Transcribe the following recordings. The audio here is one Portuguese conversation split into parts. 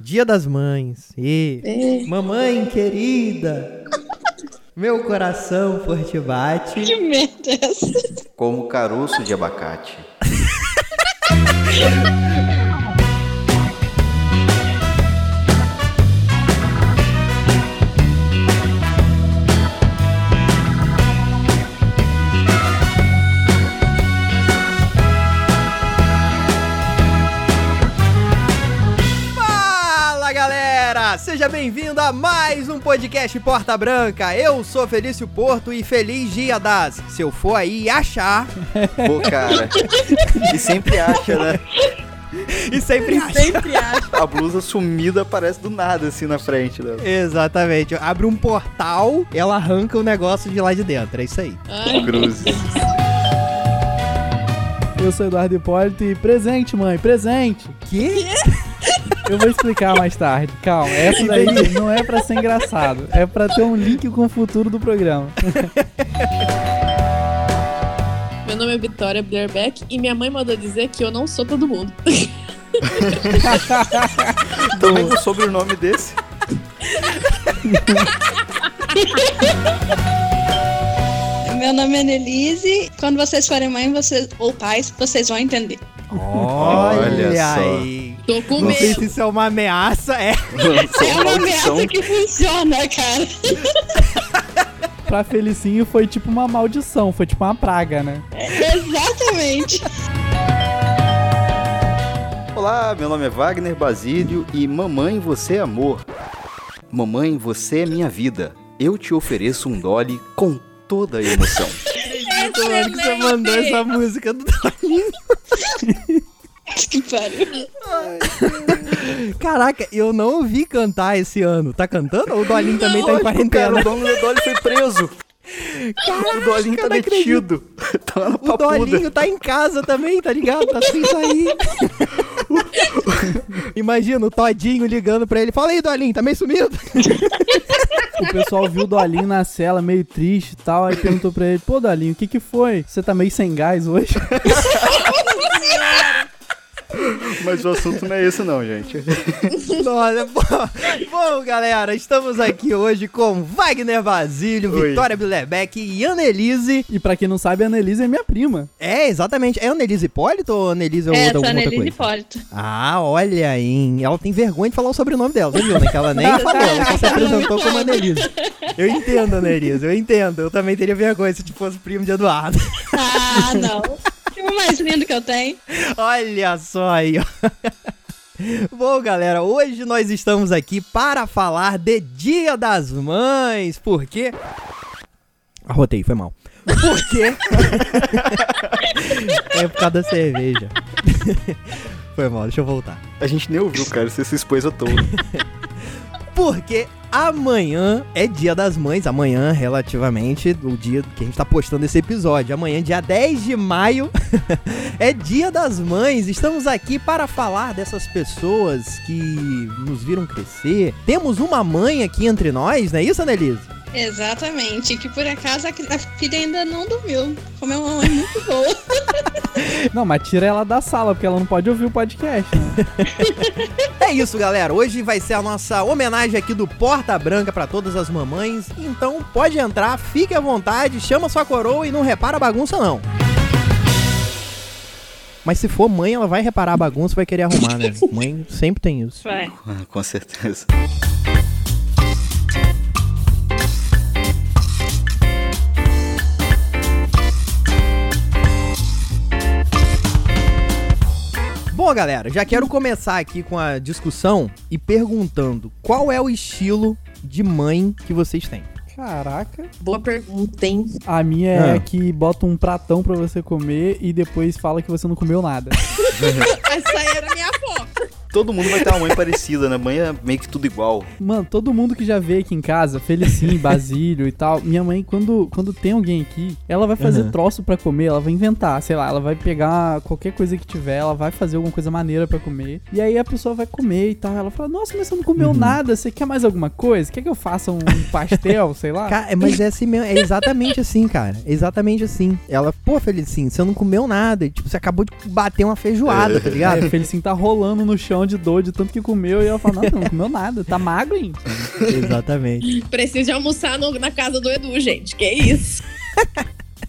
Dia das Mães. E mamãe querida. Meu coração forte bate. Que merda é essa? Como caroço de abacate. seja bem-vindo a mais um podcast Porta Branca. Eu sou Felício Porto e feliz dia das. Se eu for aí achar Pô, cara. E sempre acha, né? e sempre acha. Sempre acho. A blusa sumida aparece do nada assim na frente, né? Exatamente. Abre um portal, ela arranca o negócio de lá de dentro. É isso aí. Cruzes. Eu sou Eduardo Hipólito e presente, mãe, presente. Que? Eu vou explicar mais tarde. Calma, essa daí não é pra ser engraçado. É pra ter um link com o futuro do programa. Meu nome é Vitória Blairbeck e minha mãe mandou dizer que eu não sou todo mundo. Também com o sobrenome desse. Meu nome é Nelise. Quando vocês forem mãe vocês, ou pais, vocês vão entender. Olha, Olha só. aí. Tô com Não sei medo. se isso é uma ameaça, é. É uma ameaça que funciona, cara. pra Felicinho foi tipo uma maldição, foi tipo uma praga, né? Exatamente. Olá, meu nome é Wagner Basílio e mamãe, você é amor. Mamãe, você é minha vida. Eu te ofereço um Dolly com toda a emoção. Acredito, mano, que você mandou essa música do Dolinho. Que pariu. Caraca, eu não ouvi cantar esse ano. Tá cantando? Ou o Dolinho também tá em Cara, quarentena? o dono do Dolly foi preso. o Dolinho tá detido. Tá na O. Dolinho tá em casa também, tá ligado? Tá sem sair. Imagina o Todinho ligando pra ele. Fala aí, Dolinho, tá meio sumido? O pessoal viu o Dolinho na cela, meio triste e tal, aí perguntou pra ele, pô, Dolinho, o que que foi? Você tá meio sem gás hoje? Mas o assunto não é esse não, gente. Nossa, bom, bom, galera, estamos aqui hoje com Wagner Basílio, Oi. Vitória Bilebeck e Annelise. E pra quem não sabe, a Annelise é minha prima. É, exatamente. É Annelise Hipólito ou Annelise é É, outra, sou alguma outra coisa? Hipólito. Ah, olha aí. Ela tem vergonha de falar o sobrenome dela, você viu, né? Que ela nem falou, ela só se apresentou como Annelise. Eu entendo, Annelise, eu entendo. Eu também teria vergonha se fosse primo de Eduardo. Ah, não. O mais lindo que eu tenho. Olha só aí, ó. Bom, galera, hoje nós estamos aqui para falar de Dia das Mães, porque... Arrotei, foi mal. Por quê? é por causa da cerveja. foi mal, deixa eu voltar. A gente nem ouviu, cara. Você se expôs à toa. Porque amanhã é dia das mães, amanhã relativamente, o dia que a gente tá postando esse episódio. Amanhã, dia 10 de maio, é dia das mães. Estamos aqui para falar dessas pessoas que nos viram crescer. Temos uma mãe aqui entre nós, não é isso, Annelise? Exatamente. Que por acaso a filha ainda não dormiu. Como é uma mãe muito boa. Não, mas tira ela da sala, porque ela não pode ouvir o podcast, né? É isso, galera. Hoje vai ser a nossa homenagem aqui do Porta Branca para todas as mamães. Então pode entrar, fique à vontade, chama sua coroa e não repara a bagunça não. Mas se for mãe, ela vai reparar a bagunça e vai querer arrumar, né? Mãe sempre tem isso. Vai. Com certeza. Bom, galera, já quero começar aqui com a discussão e perguntando qual é o estilo de mãe que vocês têm. Caraca. Boa pergunta, hein? A minha é Ah. que bota um pratão pra você comer e depois fala que você não comeu nada. Essa aí era a minha avó. Todo mundo vai ter uma mãe parecida, né? Mãe é meio que tudo igual. Mano, todo mundo que já veio aqui em casa, Felicinho, Basílio e tal, minha mãe, quando, quando tem alguém aqui, ela vai fazer Uhum. troço pra comer, ela vai inventar, sei lá, ela vai pegar qualquer coisa que tiver, ela vai fazer alguma coisa maneira pra comer, e aí a pessoa vai comer e tal, ela fala, nossa, mas você não comeu nada, você quer mais alguma coisa? Quer que eu faça um pastel, sei lá? Cara, é- mas é assim mesmo, é exatamente assim, cara. É exatamente assim. Ela, pô, Felicinho, você não comeu nada. Tipo, você acabou de bater uma feijoada, tá ligado? Aí o Felicinho tá rolando no chão sutiã de dor de tanto que comeu. E ela fala, não, não comeu nada, tá magro, hein? Exatamente. Preciso almoçar no- na casa do Edu, gente. Que isso?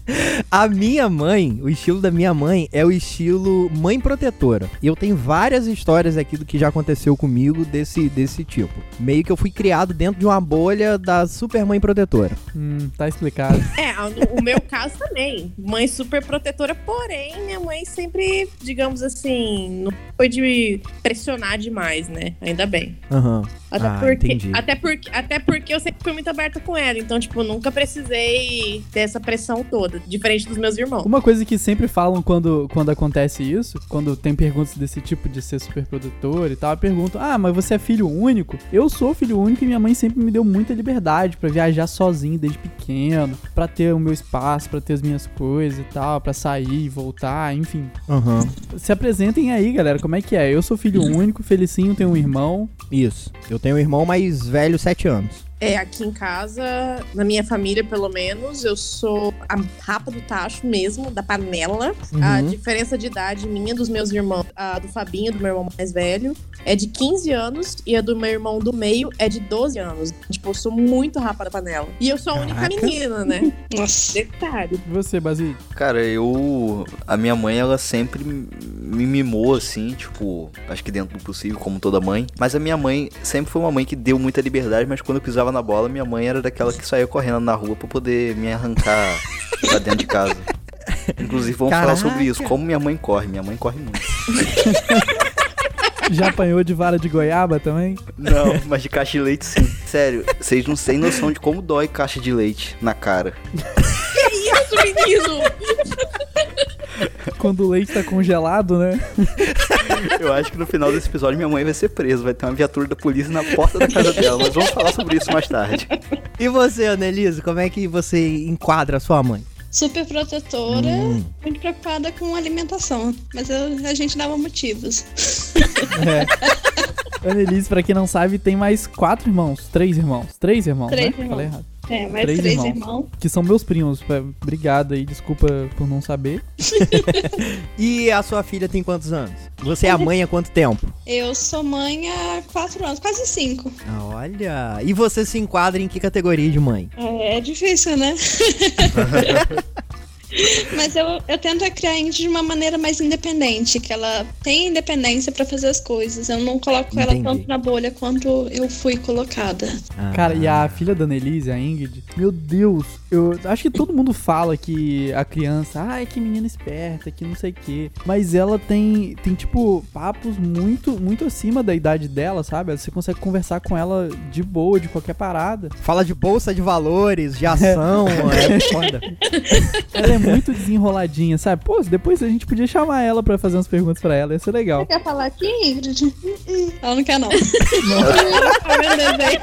A minha mãe, o estilo da minha mãe é o estilo mãe protetora. E eu tenho várias histórias aqui do que já aconteceu comigo desse, desse tipo. Meio que eu fui criado dentro de uma bolha da super mãe protetora. Hum, tá explicado. É, o, meu caso também. Mãe super protetora, porém, minha mãe sempre, digamos assim, não foi de pressionar demais, né? Ainda bem. Aham. Até, Ah, porque, entendi. até, porque, até porque eu sempre fui muito aberta com ela. Então, tipo, nunca precisei ter essa pressão toda. Diferente dos meus irmãos. Uma coisa que sempre falam quando, quando acontece isso, quando tem perguntas desse tipo de ser super produtor e tal, perguntam: Ah, mas você é filho único? Eu sou filho único e minha mãe sempre me deu muita liberdade pra viajar sozinho desde pequeno, pra ter o meu espaço, pra ter as minhas coisas e tal, pra sair e voltar, enfim. Aham. Se apresentem aí, galera, como é que é? Eu sou filho único, Felicinho tem um irmão. Isso. Eu tenho um irmão mais velho, 7 anos. É, aqui em casa, na minha família, pelo menos, eu sou a rapa do tacho mesmo, da panela. A Uhum. diferença de idade minha dos meus irmãos, a do Fabinho, do meu irmão mais velho, é de 15 anos e a do meu irmão do meio é de 12 anos. Tipo, eu sou muito rapa da panela. E eu sou a única Caraca. menina, né? Nossa. Detalhe. E você, Basílio? Cara, eu. A minha mãe, ela sempre me mimou assim, tipo, acho que dentro do possível, como toda mãe. Mas a minha mãe sempre foi uma mãe que deu muita liberdade, mas quando eu pisava na bola, minha mãe era daquela que saía correndo na rua pra poder me arrancar pra dentro de casa. Inclusive, vamos falar sobre isso. Caraca. Como minha mãe corre. Minha mãe corre muito. Já apanhou de vara de goiaba também? Não, mas de caixa de leite sim. Sério, vocês não têm noção de como dói caixa de leite na cara. Isso, menino! Quando o leite tá congelado, né? Eu acho que no final desse episódio minha mãe vai ser presa. Vai ter uma viatura da polícia na porta da casa dela. Mas vamos falar sobre isso mais tarde. E você, Annelise, como é que você enquadra a sua mãe? Super protetora, Hum. muito preocupada com alimentação. Mas eu- a gente dava motivos. É. Annelise, pra quem não sabe, tem mais quatro irmãos. Três irmãos. Três irmãos, Três né? irmãos. Falei errado. É, mais Três três, irmãos. irmãos. Que são meus primos. É, Obrigado aí, desculpa por não saber. E a sua filha tem quantos anos? Você é a mãe há quanto tempo? Eu sou mãe há quatro anos, quase cinco. Ah, Olha. E você se enquadra em que categoria de mãe? É, é difícil, né? Mas eu, eu tento a criar a Ingrid de uma maneira mais independente, que ela tem independência pra fazer as coisas. Eu não coloco ela Entendi. tanto na bolha quanto eu fui colocada. Ah. Cara, e a filha da Annelise, a Ingrid, meu Deus, eu acho que todo mundo fala que a criança, ai, que menina esperta, que não sei o quê. Mas ela tem, tem tipo, papos muito, muito acima da idade dela, sabe? Você consegue conversar com ela de boa, de qualquer parada. Fala de bolsa de valores, de ação, é foda. Ela é muito desenroladinha, sabe? Pô, depois a gente podia chamar ela pra fazer umas perguntas pra ela, ia ser legal. Quer falar aqui, Ingrid? Ela não quer, não. Tá vendo, desenho?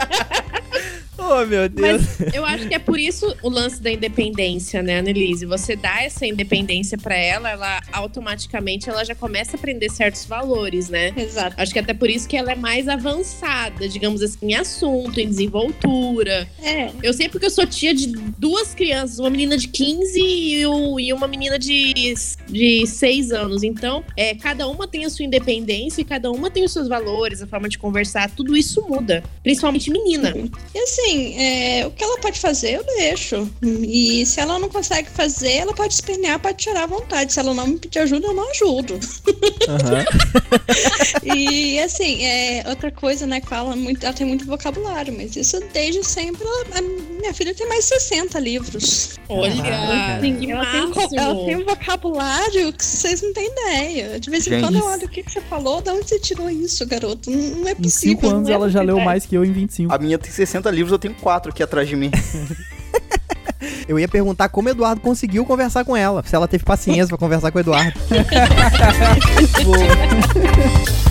Oh, meu Deus. Mas eu acho que é por isso o lance da independência, né, Annelise? Você dá essa independência pra ela, ela automaticamente ela já começa a aprender certos valores, né? Exato. Acho que até por isso que ela é mais avançada, digamos assim, em assunto, em desenvoltura. É, Eu sei porque eu sou tia de duas crianças, uma menina de 15 e, o- e uma menina de, de 6 anos. Então, é, cada uma tem a sua independência e cada uma tem os seus valores, a forma de conversar, tudo isso muda. Principalmente menina. E assim, é, o que ela pode fazer, eu deixo. E se ela não consegue fazer, ela pode espernear, pode chorar à vontade. Se ela não me pedir ajuda, eu não ajudo. Aham. E assim, é, outra coisa, né, que fala muito, ela tem muito vocabulário, mas isso desde sempre. ela- a minha filha tem mais de 60 livros. Olha, que Ela tem, um ela tem um vocabulário que vocês não têm ideia. De vez em Gente. quando eu olho o que, que você falou, de onde você tirou isso, garoto? Não não é Em possível. 5 anos é ela já leu possível. mais que eu em 25. A minha tem 60 livros, eu tenho 4 aqui atrás de mim. Eu ia perguntar como o Eduardo conseguiu conversar com ela. Se ela teve paciência pra conversar com o Eduardo.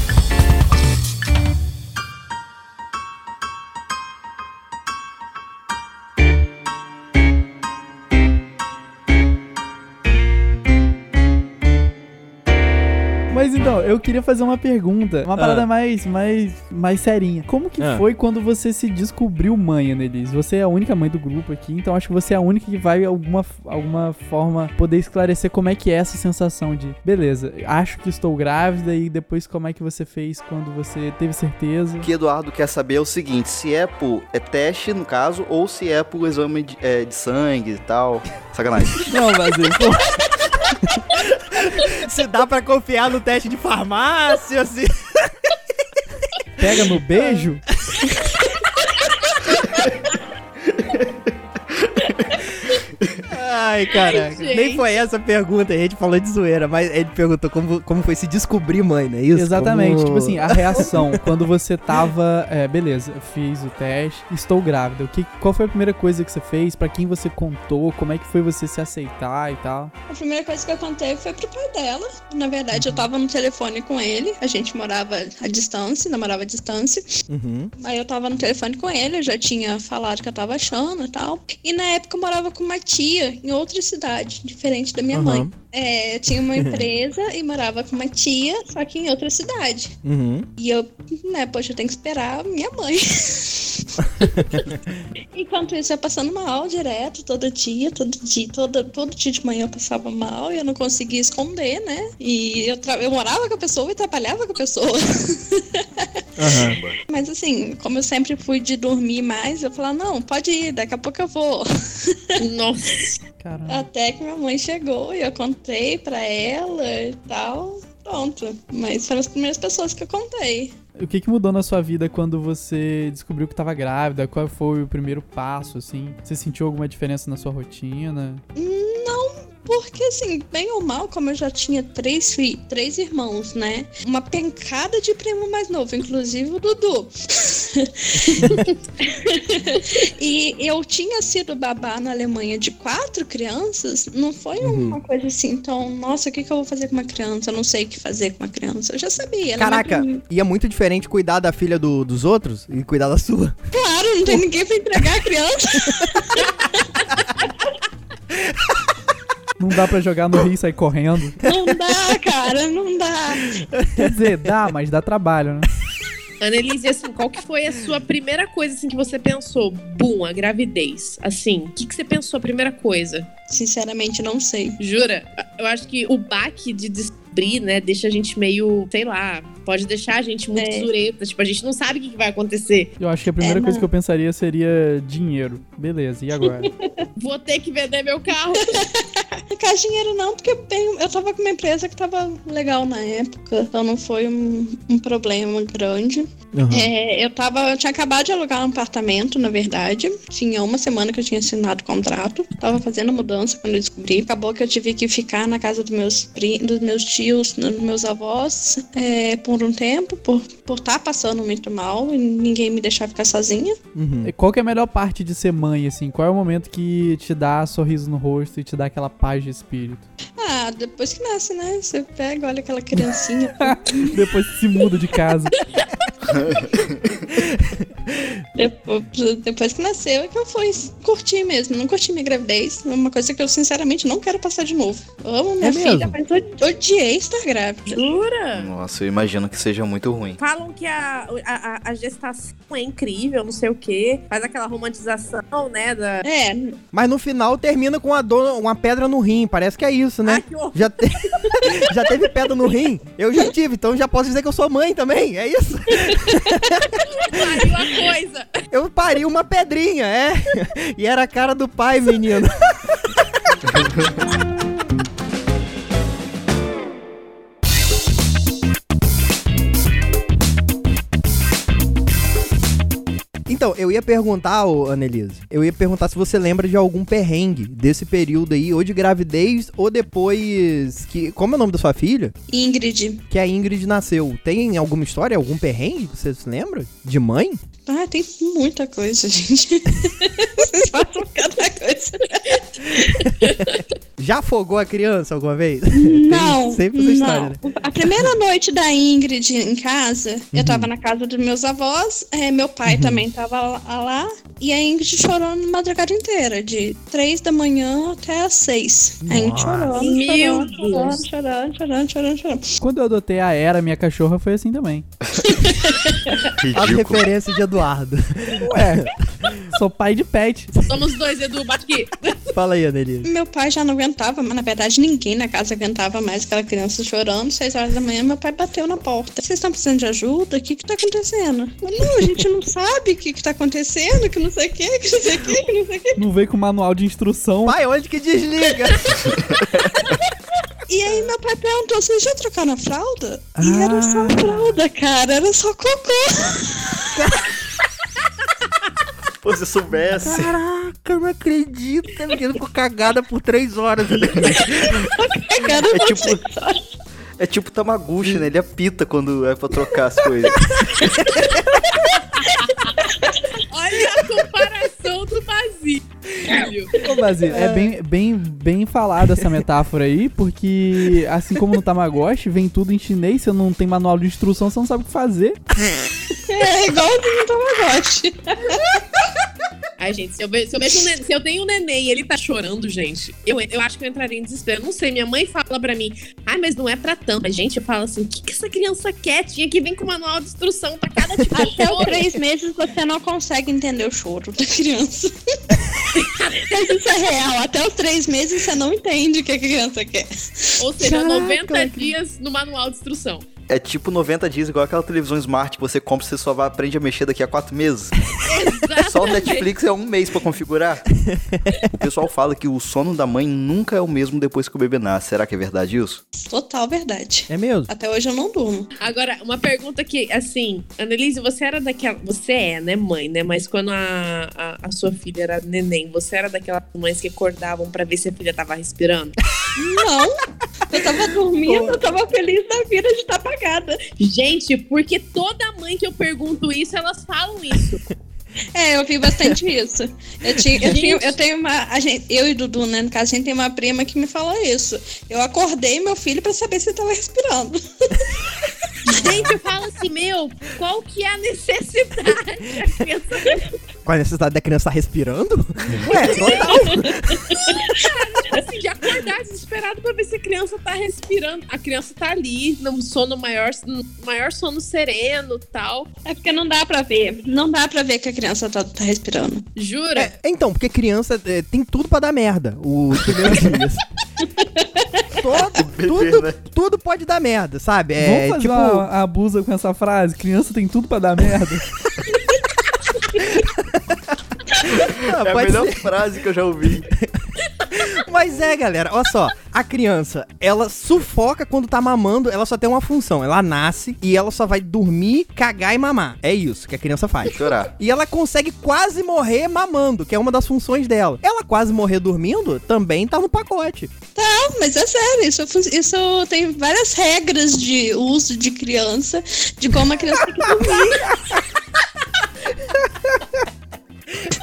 eu queria fazer uma pergunta. Uma parada mais, mais, mais serinha. Como que Ah. foi quando você se descobriu mãe, Annelise? Você é a única mãe do grupo aqui, então acho que você é a única que vai, alguma, alguma forma, poder esclarecer como é que é essa sensação de, beleza, acho que estou grávida e depois como é que você fez quando você teve certeza. O que Eduardo quer saber é o seguinte: se é por é teste, no caso, ou se é por exame de, é, de sangue e tal. Sacanagem. Não, Vazio, pô, Se dá pra confiar no teste de farmácia, assim. pega no beijo. Ai, caraca. gente. Nem foi essa a pergunta, a gente falou de zoeira, mas ele perguntou como, como foi se descobrir mãe, não é isso? Exatamente, Como- tipo assim, a reação quando você tava, é, beleza, eu fiz o teste, estou grávida. O que, qual foi a primeira coisa que você fez? Pra quem você contou? Como é que foi você se aceitar e tal? A primeira coisa que eu contei foi pro pai dela. Na verdade, eu tava no telefone com ele. A gente morava à distância, namorava à distância. Uhum. Aí eu tava no telefone com ele, eu já tinha falado que eu tava achando e tal. E na época eu morava com uma tia em outra cidade, diferente da minha Aham. mãe. É, eu tinha uma empresa e morava com uma tia, só que em outra cidade. Uhum. E eu, né, poxa, eu tenho que esperar minha mãe. Enquanto isso, eu passando mal direto, todo dia, todo dia, todo, todo dia de manhã eu passava mal e eu não conseguia esconder, né? E eu, eu morava com a pessoa e trabalhava com a pessoa. Aham. Mas assim, como eu sempre fui de dormir mais, eu falava, não, pode ir, daqui a pouco eu vou. Nossa. Caramba. Até que minha mãe chegou e eu contei pra ela e tal. Pronto. Mas foram as primeiras pessoas que eu contei. O que, que mudou na sua vida quando você descobriu que tava grávida? Qual foi o primeiro passo, assim? Você sentiu alguma diferença na sua rotina? Não, porque assim, bem ou mal, como eu já tinha três, três irmãos, né? Uma pencada de primo mais novo, inclusive o Dudu. e eu tinha sido babá na Alemanha de quatro crianças, não foi Uhum. uma coisa assim, então, nossa, o que, que eu vou fazer com uma criança? Eu não sei o que fazer com uma criança. Eu já sabia. Caraca, e é muito diferente cuidar da filha do- dos outros e cuidar da sua. Claro, não tem ninguém pra entregar a criança. Não dá pra jogar no rio e sair correndo? Não dá, cara, não dá. Quer dizer, dá, mas dá trabalho, né? Annelise, assim, qual que foi a sua primeira coisa assim que você pensou? Bum, a gravidez. Assim, o que, que você pensou a primeira coisa? Sinceramente, não sei. Jura? Eu acho que o baque de descobrir, né, deixa a gente meio, sei lá, pode deixar a gente muito É. zureta. Tipo, a gente não sabe o que, que vai acontecer. Eu acho que a primeira É, coisa que eu pensaria seria dinheiro. Beleza, e agora? Vou ter que vender meu carro. Não quero dinheiro não, porque eu, tenho- eu tava com uma empresa que tava legal na época, então não foi um, um problema grande. É, eu tava, eu tinha acabado de alugar um apartamento, na verdade. Tinha uma semana que eu tinha assinado o contrato. Tava fazendo mudança quando eu descobri. Acabou que eu tive que ficar na casa dos meus, pri- dos meus tios, dos meus avós, é, por um tempo, por estar por tá passando muito mal e ninguém me deixar ficar sozinha. Uhum. E Qual que é a melhor parte de ser mãe, assim? Qual é o momento que te dá sorriso no rosto e te dá aquela paz de espírito? Ah, depois que nasce, né? Você pega, olha aquela criancinha. Depois que se muda de casa. Depois, depois que nasceu é que eu fui curtir mesmo. Não curti minha gravidez. É uma coisa que eu sinceramente não quero passar de novo. Eu amo minha É filha, mesmo? mas eu odiei estar grávida. Jura? Nossa, eu imagino que seja muito ruim. Falam que a, a, a gestação é incrível, não sei o quê. Faz aquela romantização, né? Da... É, Mas no final termina com dor, uma pedra no rim, parece que é isso, né? Ai, que. Já, te- já teve pedra no rim? Eu já tive, então já posso dizer que eu sou mãe também, é isso? Pariu a coisa. Eu pari uma pedrinha, é. E era a cara do pai, menino. Então, eu ia perguntar, ô, Annelise, eu ia perguntar se você lembra de algum perrengue desse período aí, ou de gravidez, ou depois que... Como é o nome da sua filha? Ingrid. Que a Ingrid nasceu. Tem alguma história, algum perrengue que você se lembra? De mãe? Ah, tem muita coisa, gente. Vocês falam cada coisa. Já afogou a criança alguma vez? Não, sempre essa história, né? A primeira noite da Ingrid em casa, Uhum. eu tava na casa dos meus avós, é, meu pai também tava lá- e a Ingrid chorou a madrugada inteira, de três da manhã até as seis. A Ingrid Nossa. chorando, Meu chorando, chorando, Deus. chorando, chorando, chorando, chorando. Quando eu adotei a Era, minha cachorra foi assim também. As Ridículo. referências de Eduardo. Ué, sou pai de pet. Somos dois, Edu, bate aqui. Fala aí, Annelise. Meu pai já não aguentava, mas na verdade ninguém na casa aguentava mais aquela criança chorando. Seis horas da manhã, meu pai bateu na porta. Vocês estão precisando de ajuda? O que que tá acontecendo? Não, a gente não sabe o que que tá acontecendo, que não sei o que, que não sei o que, que não sei o que. Não veio com manual de instrução. Pai, onde que desliga? E aí meu pai perguntou, vocês já trocaram a fralda? E era só Ah. fralda, cara, era só cocô. Pô, se eu soubesse. Caraca, eu não acredito. A menina ficou cagada por três horas. Cara, É tipo. É tipo Tamaguchi, né? Ele apita quando é pra trocar as coisas. Olha a comparação do vazio. Ô, Basílio, é bem, bem, bem falada essa metáfora aí, porque assim como no Tamagotchi, vem tudo em chinês, você não tem manual de instrução, você não sabe o que fazer. é igualzinho o Tamagotchi. Ai, gente, se eu, se eu se eu tenho um neném e ele tá chorando, gente, eu, eu acho que eu entraria em desespero. Não sei, minha mãe fala pra mim, ai, mas não é pra tanto. Mas, gente, eu falo assim, o que, que essa criança quer? Tinha que vir com manual de instrução pra cada tipo de Até os três meses você não consegue entender o choro da criança. Mas isso é real. Até os três meses você não entende o que a criança quer. Ou seja, Caraca, 90 cara. dias no manual de instrução. É tipo 90 dias, igual aquela televisão smart que você compra e você só vai aprende a mexer daqui a quatro meses. Só o Netflix é um mês pra configurar. O pessoal fala que o sono da mãe nunca é o mesmo depois que o bebê nasce. Será que é verdade isso? Total verdade. É mesmo? Até hoje eu não durmo. Agora, uma pergunta que, assim, Annelise, você era daquela. Você é, né, mãe, né? Mas quando a, a, a sua filha era neném, você era daquelas mães que acordavam pra ver se a filha tava respirando? Não. Eu tava dormindo, eu tava feliz da vida de estar apagada. Gente, porque toda mãe que eu pergunto isso, elas falam isso. É, eu vi bastante isso. Eu, tinha, eu, tinha- eu tenho uma. a gente- eu e Dudu, né? No caso, a gente tem uma prima que me falou isso. Eu acordei meu filho pra saber se ele tava respirando. Gente, eu falo assim, meu, qual que é a necessidade? Criança, Com a necessidade da criança estar respirando? Ué, total. tipo assim, de acordar desesperado pra ver se a criança tá respirando. A criança tá ali, no sono maior, no maior sono sereno tal. É porque não dá pra ver. Não dá pra ver que a criança tá, tá respirando. Jura? É, então, porque criança é, tem tudo pra dar merda. Os primeiros dias. Todo, Bebê, tudo, né? tudo pode dar merda, sabe? É Vamos fazer tipo. uma abusa com essa frase? Criança tem tudo pra dar merda. ah, é a melhor ser. frase que eu já ouvi. Mas é, galera, olha só. A criança, ela sufoca quando tá mamando, ela só tem uma função. Ela nasce e ela só vai dormir, cagar e mamar. É isso que a criança faz. Chorar. E ela consegue quase morrer mamando, que é uma das funções dela. Ela quase morrer dormindo também tá no pacote. Não, mas é sério, isso, isso tem várias regras de uso de criança, de como a criança tem que dormir.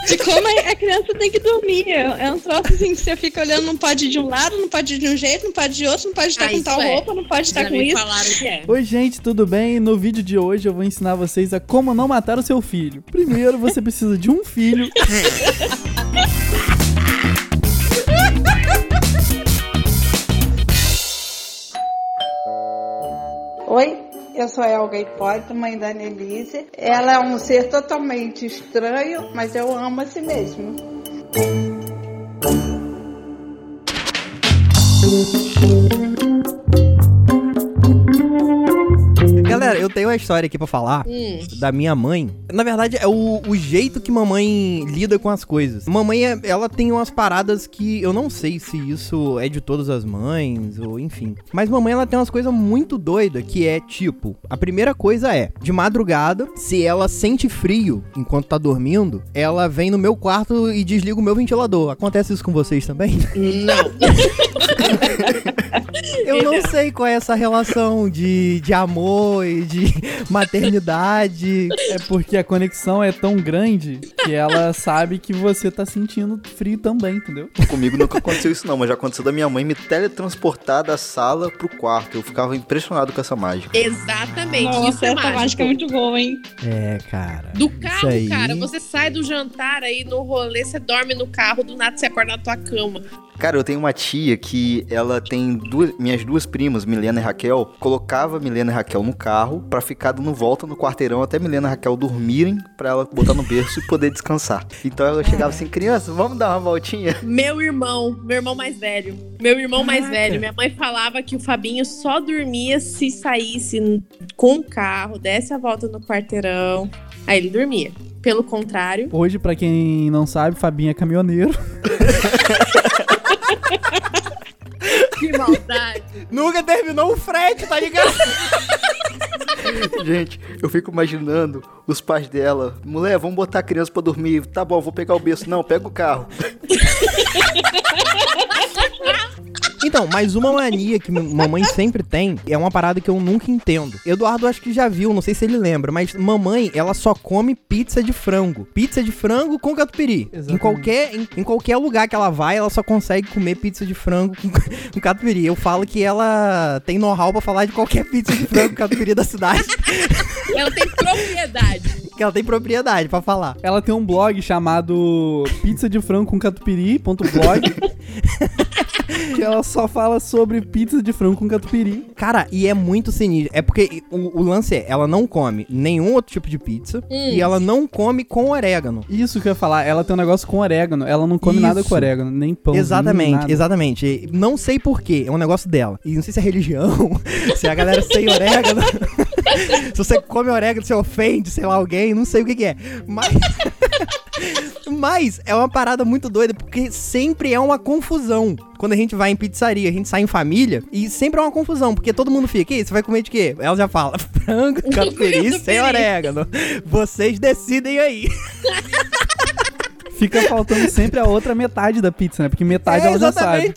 De como a criança tem que dormir. É é um troço assim que você fica olhando, não pode ir de um lado, não pode ir de um jeito, não pode ir de outro, não pode estar Ah, com tal é. roupa, não pode estar Já com isso. é. Oi, gente, tudo bem? No vídeo de hoje eu vou ensinar vocês a como não matar o seu filho. Primeiro, você precisa de um filho. Oi, eu sou Elga Hipólito, mãe da Annelise. Ela é um ser totalmente estranho, mas eu amo a si mesmo. Galera, eu tenho uma história aqui pra falar Hum. da minha mãe. Na verdade, é o, o jeito que mamãe lida com as coisas. Mamãe, é- ela tem umas paradas que eu não sei se isso é de todas as mães ou enfim. Mas mamãe, ela tem umas coisas muito doidas que é tipo: a primeira coisa é, de madrugada, se ela sente frio enquanto tá dormindo, ela vem no meu quarto e desliga o meu ventilador. Acontece isso com vocês também? Não. Eu não sei qual é essa relação de, de amor e de maternidade. É porque a conexão é tão grande que ela sabe que você tá sentindo frio também, entendeu? Comigo nunca aconteceu isso não, mas já aconteceu da minha mãe me teletransportar da sala pro quarto. Eu ficava impressionado com essa mágica. Exatamente. isso Nossa, é essa mágico. mágica é muito boa, hein? É, cara. Do isso carro, aí- cara, você sai do jantar aí no rolê, você dorme no carro, do nada você acorda na tua cama. Cara, eu tenho uma tia que ela tem duas, minhas duas primas, Milena e Raquel, colocava Milena e Raquel no carro pra ficar dando volta no quarteirão até Milena e Raquel dormirem pra ela botar no berço e poder descansar. Então ela chegava assim, criança, vamos dar uma voltinha? Meu irmão, meu irmão mais velho. Meu irmão mais Caraca. velho. Minha mãe falava que o Fabinho só dormia se saísse com o carro, desse a volta no quarteirão. Aí ele dormia. Pelo contrário, Hoje, pra quem não sabe, Fabinho é caminhoneiro. que maldade. Nunca terminou o frete, tá ligado? Gente, eu fico imaginando os pais dela. Mulher, vamos botar a criança pra dormir. Tá bom, vou pegar o berço. Não, pega o carro. Então, mas uma mania que mamãe sempre tem é uma parada que eu nunca entendo. Eduardo acho que já viu, não sei se ele lembra, mas mamãe, ela só come pizza de frango. Pizza de frango com catupiry. Em Exatamente. qualquer, em, em qualquer lugar que ela vai, ela só consegue comer pizza de frango com, com catupiry. Eu falo que ela tem know-how pra falar de qualquer pizza de frango com catupiry da cidade, Ela tem propriedade. que ela tem propriedade pra falar. Ela tem um blog chamado pizza de frango com catupiry.blog que ela só fala sobre pizza de frango com catupiry. Cara, e é muito sinistro. É porque o, o lance é, ela não come nenhum outro tipo de pizza e ela não come com orégano. Isso que eu ia falar, ela tem um negócio com orégano. Ela não come nada Isso. com orégano, nem pão. Exatamente, exatamente. E Não sei porquê, é um negócio dela. E não sei se é religião, se é a galera sem orégano. se você come orégano, você ofende, sei lá, alguém, não sei o que, que é. Mas. Mas é uma parada muito doida, porque sempre é uma confusão. Quando a gente vai em pizzaria, a gente sai em família, e sempre é uma confusão, porque todo mundo fica, "E, você vai comer de quê? Ela já fala, frango, catupiry sem orégano. Vocês decidem aí. Fica faltando sempre a outra metade da pizza, né? Porque metade É, ela já sabe.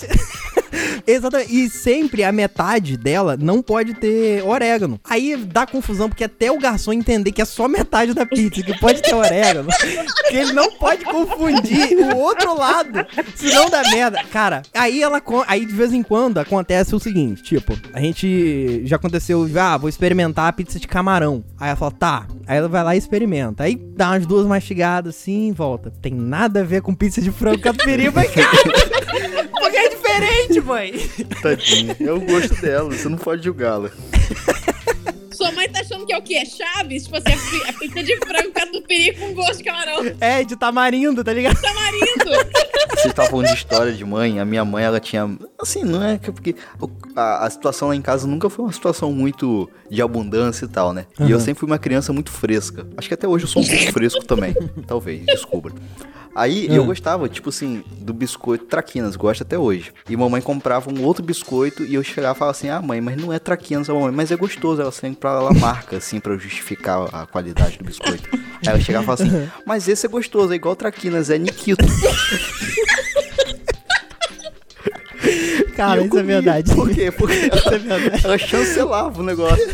Exatamente. E sempre a metade dela não pode ter orégano. Aí dá confusão, porque até o garçom entender que é só metade da pizza que pode ter orégano. que ele não pode confundir o outro lado, senão dá merda. Cara, aí ela. Aí de vez em quando acontece o seguinte: tipo, a gente. Já aconteceu, ah, vou experimentar a pizza de camarão. Aí ela fala, tá. Aí ela vai lá e experimenta. Aí dá umas duas mastigadas assim volta. Tem nada a ver com pizza de frango catupiry, mas cara. É diferente, mãe. Tadinha. É o gosto dela, você não pode julgá-la. Sua mãe tá achando que é o quê? É Chaves? Tipo assim, a pi- a pizza de frango catupiry com gosto de camarão. É, de tamarindo, tá ligado? Tamarindo. Vocês estavam falando de história de mãe. A minha mãe, ela tinha. Assim, não é que porque a, a situação lá em casa nunca foi uma situação muito de abundância e tal, né? E eu sempre fui uma criança muito fresca. Acho que até hoje eu sou um pouco fresco também. Talvez, descubra. Aí eu Ah. gostava, tipo assim, do biscoito Traquinas, gosto até hoje. E mamãe comprava um outro biscoito e eu chegava e falava assim: ah, mãe, mas não é Traquinas, mamãe, mas é gostoso. Ela sempre pra ela marca, assim, pra eu justificar a qualidade do biscoito. Aí eu chegava e falava assim: mas esse é gostoso, é igual Traquinas, é Nikito. Cara, eu isso é verdade. Por quê? Porque Isso é verdade. ela chancelava o negócio.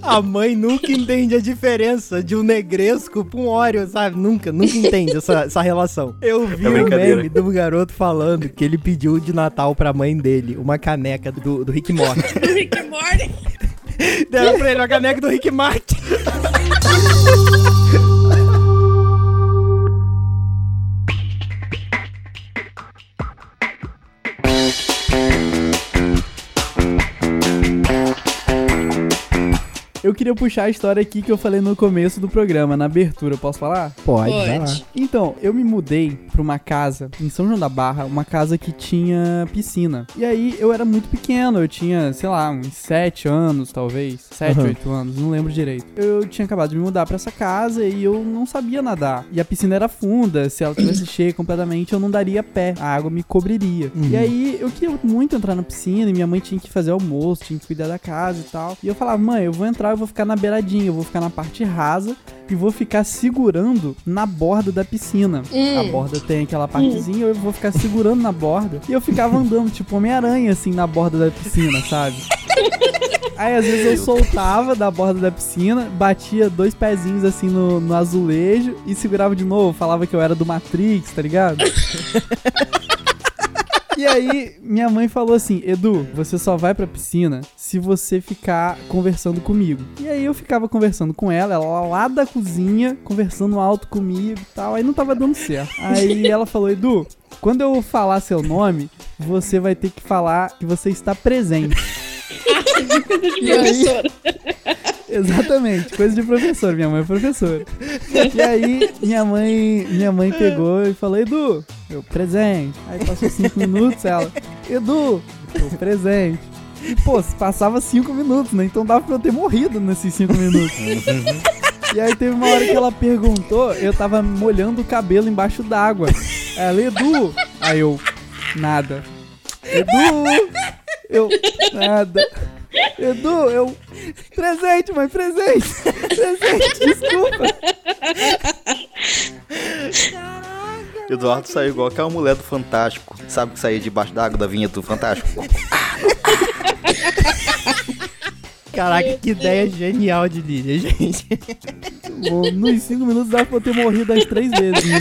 A mãe nunca entende a diferença de um negresco pra um óleo, sabe? Nunca, nunca entende essa, essa relação. Eu vi É um meme um garoto falando que ele pediu de Natal pra mãe dele uma caneca do, do Rick Morty. Do Rick Morty. Deram pra ele uma caneca do Rick Morty. queria puxar a história aqui que eu falei no começo do programa, na abertura. Posso falar? Pode, lá. Então, eu me mudei pra uma casa em São João da Barra, uma casa que tinha piscina. E aí eu era muito pequeno, eu tinha, sei lá, uns 7 anos, talvez. 7, Aham. 8 anos, não lembro direito. Eu tinha acabado de me mudar pra essa casa e eu não sabia nadar. E a piscina era funda, se ela tivesse cheia completamente, eu não daria pé, a água me cobriria. Uhum. E aí eu queria muito entrar na piscina e minha mãe tinha que fazer almoço, tinha que cuidar da casa e tal. E eu falava, mãe, eu vou entrar, eu vou ficar na beiradinha, eu vou ficar na parte rasa e vou ficar segurando na borda da piscina. Hum. A borda tem aquela partezinha, eu vou ficar segurando na borda. E eu ficava andando, tipo Homem-Aranha, assim, na borda da piscina, sabe? Aí às vezes eu soltava da borda da piscina, batia dois pezinhos assim no, no azulejo e segurava de novo, falava que eu era do Matrix, tá ligado? E aí, minha mãe falou assim: Edu, você só vai pra piscina se você ficar conversando comigo. E aí eu ficava conversando com ela, ela lá da cozinha, conversando alto comigo e tal. Aí não tava dando certo. Aí ela falou: Edu, quando eu falar seu nome, você vai ter que falar que você está presente. E aí- Professora. Exatamente, coisa de professor, minha mãe é professora. E aí, minha mãe, minha mãe pegou e falou, Edu, eu presente. Aí passou cinco minutos, ela, Edu, eu presente. E, pô, se passava cinco minutos, né? Então dava pra eu ter morrido nesses cinco minutos. E aí teve uma hora que ela perguntou, eu tava molhando o cabelo embaixo d'água. Ela, Edu. Aí eu, nada. Edu! Eu, nada. Edu, eu. Presente, mãe, presente! Presente, desculpa! Eduardo saiu igual aquela mulher do Fantástico. Sabe que saía debaixo d'água da vinheta do Fantástico? Caraca, que ideia genial de Lídia, gente. Bom, nos cinco minutos dava pra eu ter morrido as três vezes. né?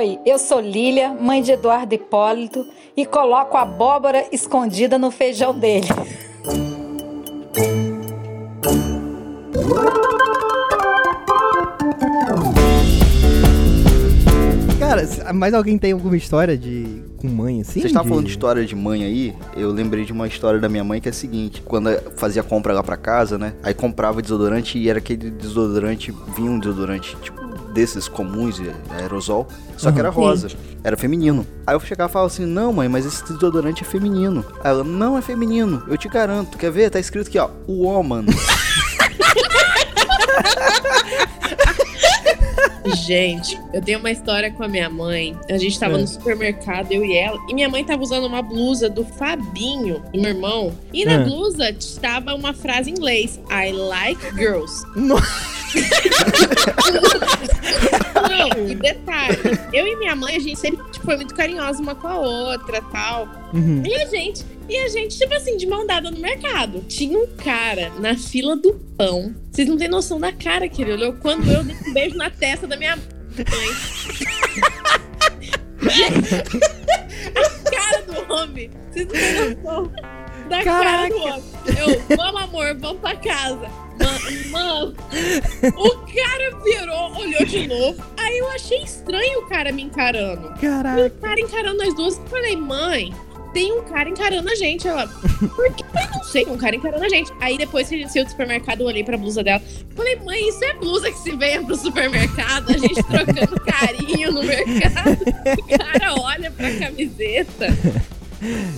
Oi, eu sou Lília, mãe de Eduardo Hipólito, e coloco abóbora escondida no feijão dele. Cara, mais alguém tem alguma história de com mãe assim? Vocês estavam falando de história de mãe aí, eu lembrei de uma história da minha mãe que é a seguinte: quando eu fazia compra lá pra casa, né? Aí comprava desodorante e era aquele desodorante, vinha um desodorante tipo desses comuns, de aerosol, só que era rosa, era feminino. Aí eu chegava e falava assim: Não, mãe, mas esse desodorante é feminino. Aí ela: Não é feminino, eu te garanto. Quer ver? Tá escrito aqui, ó: Woman. Gente, eu tenho uma história com a minha mãe. A gente tava É. no supermercado, eu e ela, e minha mãe tava usando uma blusa do Fabinho, do meu irmão. E na É. blusa estava uma frase em inglês: I like girls. Nossa. Não, e detalhe, eu e minha mãe, a gente sempre tipo, foi muito carinhosa uma com a outra tal. Uhum. E a gente, e a gente, tipo assim, de mão dada no mercado. Tinha um cara na fila do pão. Vocês não têm noção da cara que ele olhou quando eu dei um beijo na testa da minha mãe. a cara do homem. Vocês não têm noção da cara do homem. Eu, vamos, amor, vamos pra casa. Mano, o cara virou, olhou de novo. Aí eu achei estranho o cara me encarando. Caraca. O cara encarando nós duas. Eu Falei, mãe, tem um cara encarando a gente. Ela, por que? Eu não sei, tem um cara encarando a gente. Aí depois que a gente saiu do supermercado, eu olhei pra blusa dela. Falei, mãe, isso é blusa que se venha pro supermercado, a gente trocando carinho no mercado. O cara olha pra camiseta.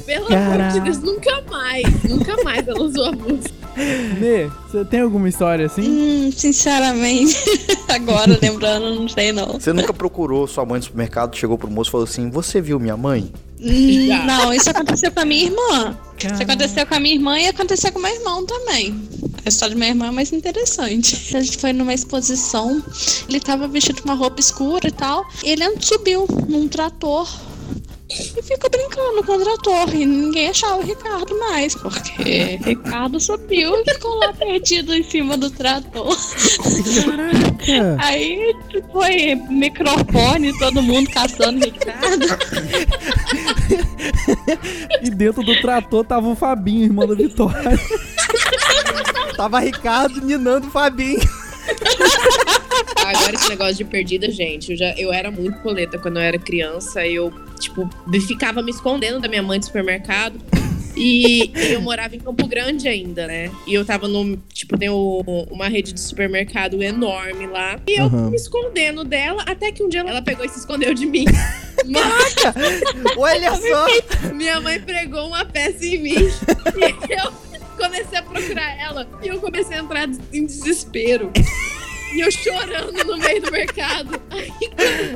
Pelo amor de. Deus, nunca mais, nunca mais ela usou a blusa. Nê, você tem alguma história assim? Hum, sinceramente, agora lembrando, não sei não. Você nunca procurou sua mãe no supermercado, chegou pro moço e falou assim: Você viu minha mãe? Hum. Não, isso aconteceu com a minha irmã. Isso aconteceu com a minha irmã e aconteceu com o meu irmão também. A história do meu irmão é mais interessante. A gente foi numa exposição, ele tava vestido com uma roupa escura e tal. E ele subiu num trator e ficou brincando com o trator. E ninguém achava o Ricardo mais, porque Ricardo subiu e ficou lá perdido em cima do trator. Caraca. Aí foi microfone, todo mundo caçando Ricardo. E dentro do trator tava o Fabinho, irmão da Vitória. Tava Ricardo ninando o Fabinho. Agora esse negócio de perdida, gente, eu já eu era muito coleta quando eu era criança, eu tipo ficava me escondendo da minha mãe do supermercado. E eu morava em Campo Grande ainda, né? E eu tava no. Tipo, tem o- uma rede de supermercado enorme lá. E eu Aham. me escondendo dela, até que um dia ela pegou e se escondeu de mim. Mas Olha só. minha mãe pregou uma peça em mim. E eu comecei a procurar ela. E eu comecei a entrar em desespero. E eu chorando no meio do mercado.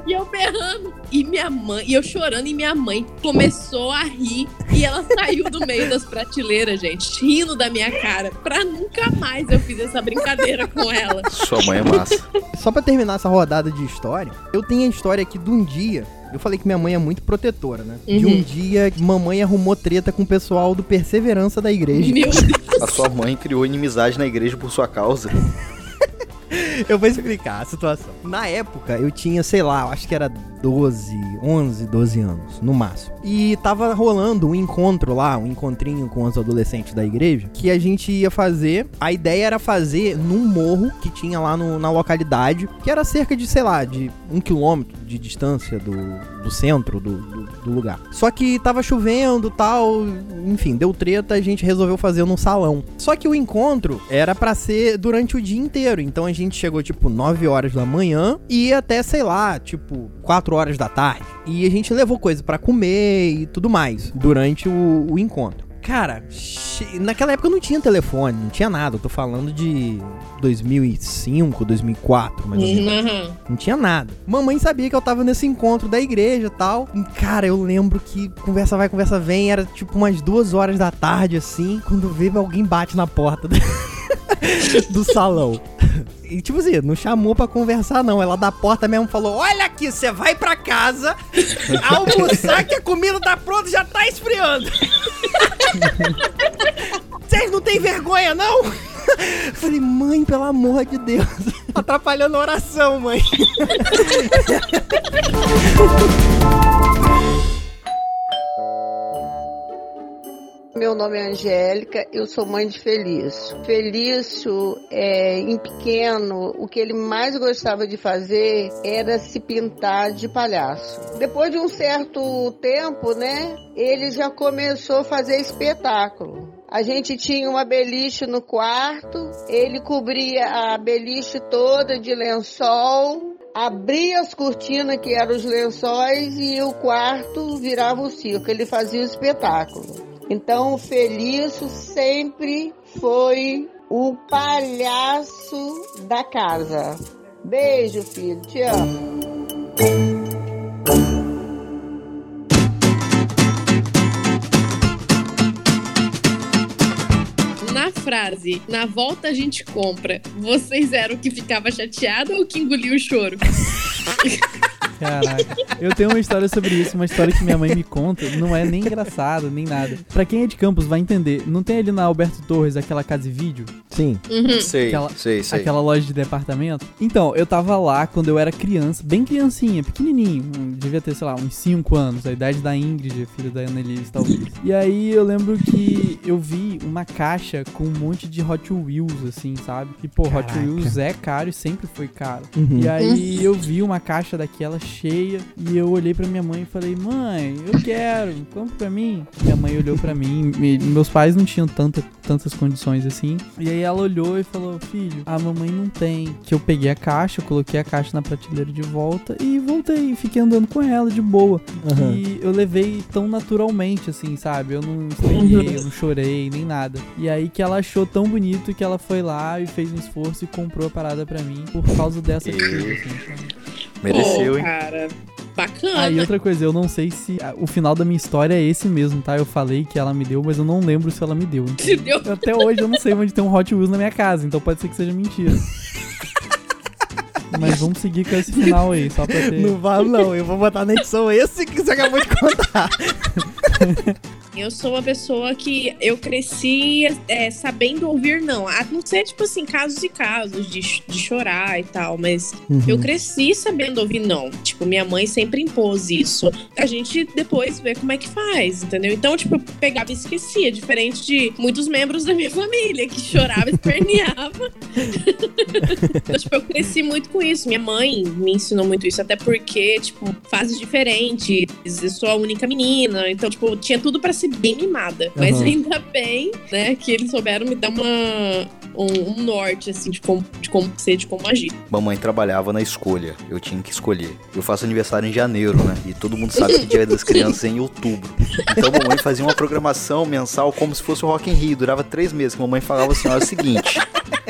e eu berrando. E minha mãe, e eu chorando, e minha mãe começou a rir. E ela saiu do meio das prateleiras, gente, rindo da minha cara. Pra nunca mais eu fiz essa brincadeira com ela. Sua mãe é massa. Só pra terminar essa rodada de história, eu tenho a história aqui de um dia. Eu falei que minha mãe é muito protetora, né? De um Uhum. dia, mamãe arrumou treta com o pessoal do Perseverança da igreja. Meu Deus. A sua mãe criou inimizade na igreja por sua causa. Eu vou explicar a situação. Na época, eu tinha, sei lá, acho que era 12, 11, 12 anos, no máximo. E tava rolando um encontro lá, um encontrinho com os adolescentes da igreja, que a gente ia fazer. A ideia era fazer num morro que tinha lá no- na localidade, que era cerca de, sei lá, de um quilômetro de distância do, do centro do, do- do lugar. Só que tava chovendo tal, enfim, deu treta, a gente resolveu fazer num salão. Só que o encontro era pra ser durante o dia inteiro, então a gente chegou tipo 9 horas da manhã e ia até, sei lá, tipo 4 horas da tarde. E a gente levou coisa pra comer e tudo mais durante o, o encontro. Cara, naquela época não tinha telefone, não tinha nada. Eu tô falando de 2005, 2004, mais ou menos. Aham. Não tinha nada. Mamãe sabia que eu tava nesse encontro da igreja e tal. E, cara, eu lembro que conversa vai, conversa vem. Era tipo umas duas horas da tarde, assim. Quando veio, alguém bate na porta do, do salão. E tipo assim, não chamou pra conversar, não. Ela da porta mesmo falou: Olha aqui, você vai pra casa almoçar que a comida tá pronta e já tá esfriando. Vocês não têm vergonha, não? Falei, mãe, pelo amor de Deus. Atrapalhando a oração, mãe. Meu nome é Angélica, eu sou mãe de Felício. Felício, é, em pequeno, o que ele mais gostava de fazer era se pintar de palhaço. Depois de um certo tempo, né, ele já começou a fazer espetáculo. A gente tinha uma beliche no quarto, ele cobria a beliche toda de lençol, abria as cortinas que eram os lençóis e o quarto virava o circo. Ele fazia o espetáculo. Então, o Felício sempre foi o palhaço da casa. Beijo, filho. Te amo. Na frase, na volta a gente compra, vocês eram o que ficava chateado ou o que engoliu o choro? Caraca. Eu tenho uma história sobre isso, uma história que minha mãe me conta. Não é nem engraçado, nem nada. Pra quem é de Campos vai entender. Não tem ali na Alberto Torres aquela casa e vídeo? Sim. Uhum. Sei, Aquela- sei, sei. Aquela loja de departamento? Então, eu tava lá quando eu era criança, bem criancinha, pequenininho. Devia ter, sei lá, uns 5 anos, a idade da Ingrid, filha da Annelise, talvez. E aí eu lembro que eu vi uma caixa com um monte de Hot Wheels, assim, sabe? E, pô, Hot Caraca. Wheels é caro e sempre foi caro. Uhum. E aí eu vi uma caixa daquela cheia e eu olhei pra minha mãe e falei: "Mãe, eu quero, compra pra mim". Minha mãe olhou pra mim, me- meus pais não tinham tanta, tantas condições assim. E aí ela olhou e falou: "Filho, a mamãe não tem". Que eu peguei a caixa, coloquei a caixa na prateleira de volta e voltei, fiquei andando com ela de boa. Aham. E eu levei tão naturalmente assim, sabe? Eu não estranhei, eu não chorei, nem nada. E aí que ela achou tão bonito que ela foi lá e fez um esforço e comprou a parada pra mim por causa dessa coisa, assim, sabe? Mereceu, Pô, hein? cara. Bacana. Ah, e outra coisa, eu não sei se ah, o final da minha história é esse mesmo, tá? Eu falei que ela me deu, mas eu não lembro se ela me deu. Então, deu. Até hoje eu não sei onde tem um Hot Wheels na minha casa, então pode ser que seja mentira. Mas vamos seguir com esse final aí, só pra ter. Não vale, não. Eu vou botar na edição esse que você acabou de contar. Eu sou uma pessoa que eu cresci é, sabendo ouvir não. A não ser, tipo assim, casos e casos de, de chorar e tal, mas Uhum. eu cresci sabendo ouvir não. Tipo, minha mãe sempre impôs isso. A gente depois vê como é que faz, entendeu? Então, tipo, eu pegava e esquecia, diferente de muitos membros da minha família que chorava e esperneava. então, tipo, eu cresci muito com isso. Minha mãe me ensinou muito isso, até porque, tipo, fases diferentes. Eu sou a única menina, então, tipo, tinha tudo pra ser bem mimada. Mas Aham. ainda bem, né, que eles souberam me dar uma, um, um norte, assim, de como, de como ser, de como agir. Mamãe trabalhava na escolha. Eu tinha que escolher. Eu faço aniversário em janeiro, né? E todo mundo sabe que dia das crianças é em outubro. Então mamãe fazia uma programação mensal como se fosse o Rock in Rio. Durava três meses. Que mamãe falava assim, olha é o seguinte...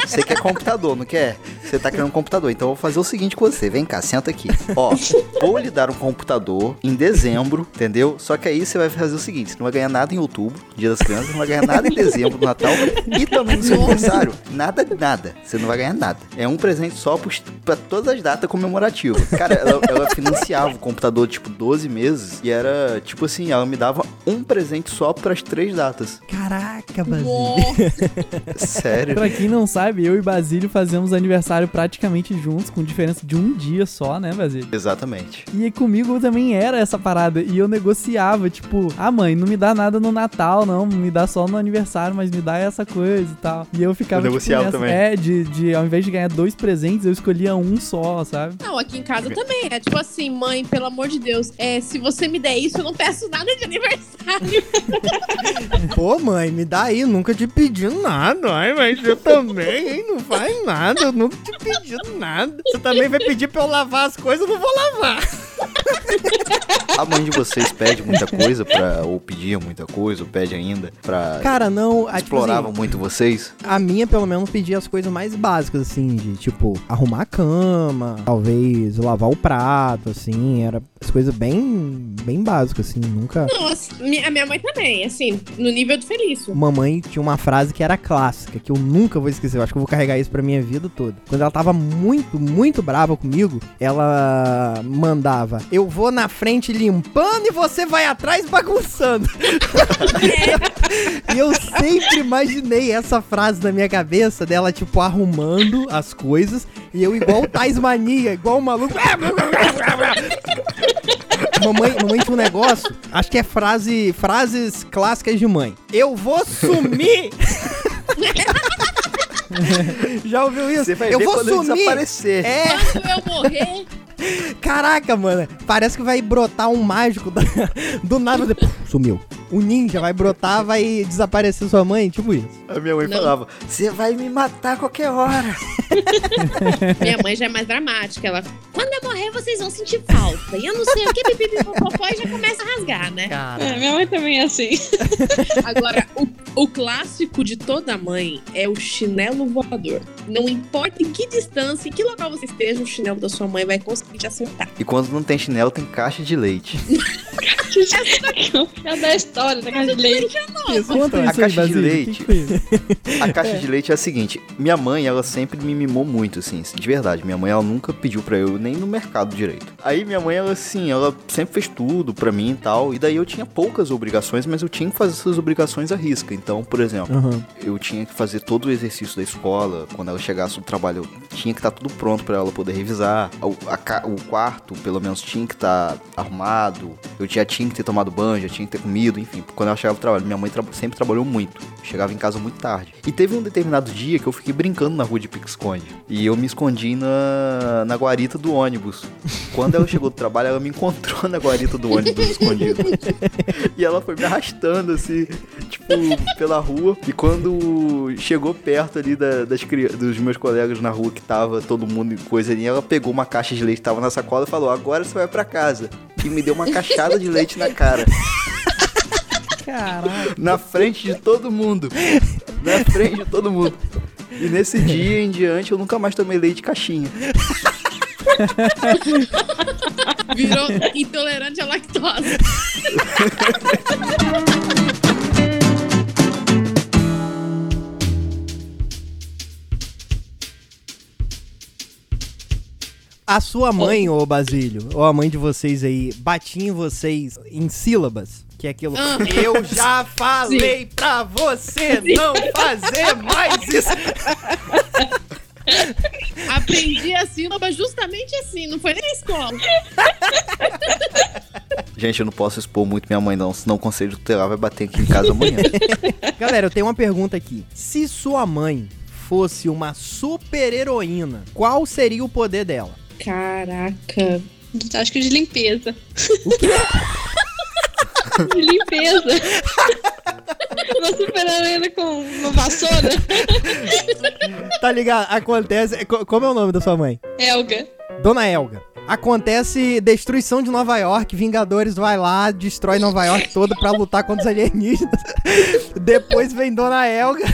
Você quer computador, não quer? Você tá querendo um computador. Então eu vou fazer o seguinte com você. Vem cá, senta aqui. Ó, vou lhe dar um computador em dezembro, entendeu? Só que aí você vai fazer o seguinte: você não vai ganhar nada em outubro, dia das crianças, não vai ganhar nada em dezembro, no Natal, e também no seu aniversário. Nada, nada. Você não vai ganhar nada. É um presente só pros- pra todas as datas comemorativas. Cara, ela, ela financiava o computador, tipo, 12 meses, e era, tipo assim, ela me dava um presente só pras três datas. Caraca, Basílio. Sério. Pra quem não sabe, eu e Basílio fazemos aniversário praticamente juntos, com diferença de um dia só, né, Basílio? Exatamente. E comigo também era essa parada. E eu negociava, tipo, ah, mãe, não me dá nada no Natal, não. Me dá só no aniversário, mas me dá essa coisa e tal. E eu ficava. Eu negociava tipo, também. É, de, de ao invés de ganhar dois presentes, eu escolhia um só, sabe? não, aqui em casa também. É tipo assim, mãe, pelo amor de Deus, é, se você me der isso, eu não peço nada de aniversário. Pô, mãe, me dá aí, nunca te pedi nada. Ai, mas eu também, hein? Não faz nada, eu nunca te pedi nada. Você também vai pedir pra eu lavar as coisas, eu não vou lavar. A mãe de vocês pede muita coisa pra. ou pedia muita coisa, ou pede ainda pra. Cara, não. a- tipo exploravam assim, muito vocês? a minha, pelo menos, pedia as coisas mais básicas, assim, de tipo, arrumar a cama, talvez lavar o prato, assim, era as coisas bem, bem básicas, assim, nunca. Não, assim, a minha mãe também, assim, no nível do Felício. Mamãe tinha uma frase que era clássica, que eu nunca vou esquecer. Eu acho que eu vou carregar isso pra minha vida toda. Quando ela tava muito, muito brava comigo, ela mandava: Eu vou na frente limpando e você vai atrás bagunçando. e eu sempre imaginei essa frase na minha cabeça dela, tipo, arrumando as coisas. E eu, igual o Tais Mania, igual o maluco. Mamãe, mamãe tinha um negócio, acho que é frase, frases clássicas de mãe. Eu vou sumir! Já ouviu isso? Você vai eu ver vou sumir! desaparecer. É, Quando eu morrer, caraca, mano. Parece que vai brotar um mágico da- do nada. Sumiu. O ninja vai brotar, vai desaparecer sua mãe, tipo isso. A minha mãe Não. falava: Você vai me matar a qualquer hora. minha mãe já é mais dramática. Ela, quando eu morrer, vocês vão sentir falta. E eu não sei o que, pipipipopopó, e já começa a rasgar, né? É, minha mãe também é assim. Agora, o, o clássico de toda mãe é o chinelo voador. Não importa em que distância, em que local você esteja, o chinelo da sua mãe vai conseguir te acertar. E quando não tem chinelo, tem caixa de leite. É da história da casa de leite. Conta A caixa de leite. A caixa de leite é a seguinte: minha mãe, ela sempre me mimou muito, assim, de verdade. Minha mãe, ela nunca pediu pra eu nem no mercado direito. Aí minha mãe, ela, assim, ela sempre fez tudo pra mim e tal. E daí eu tinha poucas obrigações, mas eu tinha que fazer essas obrigações à risca. Então, por exemplo, Aham. eu tinha que fazer todo o exercício da escola. Quando ela chegasse do trabalho, eu tinha que estar tudo pronto pra ela poder revisar. O, a o quarto, pelo menos, tinha que estar arrumado. Eu já tinha que ter tomado banho, já tinha que ter comido, enfim. Quando ela chegava do trabalho, minha mãe tra- sempre trabalhou muito. Chegava em casa muito tarde. E teve um determinado dia que eu fiquei brincando na rua de pique-esconde. E eu me escondi na, na guarita do ônibus. Quando ela chegou do trabalho, ela me encontrou na guarita do ônibus escondido. E ela foi me arrastando, assim, tipo, pela rua. E quando chegou perto ali da- das, dos meus colegas na rua, que tava todo mundo em coisa ali, ela pegou uma caixa de leite que tava na sacola e falou: Agora você vai pra casa. E me deu uma caixada de leite na cara. Caraca. Na frente de todo mundo. Na frente de todo mundo. E nesse dia em diante eu nunca mais tomei leite de caixinha. Virou intolerante à lactose. A sua mãe, ô Basílio, ou a mãe de vocês aí, batia em vocês em sílabas? Que é aquilo. Ah. Eu já falei pra você não fazer mais isso. Aprendi a sílaba justamente assim, não foi nem na escola. Gente, eu não posso expor muito minha mãe, não, senão o conselho tutelar vai bater aqui em casa amanhã. Galera, eu tenho uma pergunta aqui. Se sua mãe fosse uma super heroína, qual seria o poder dela? Caraca. Acho que de limpeza. de limpeza. Uma super heroína com uma vassoura. Tá ligado? Acontece. co- Como é o nome da sua mãe? Elga. Dona Elga. Acontece destruição de Nova York, Vingadores vai lá, destrói Nova York toda pra lutar contra os alienígenas. Depois vem Dona Elga.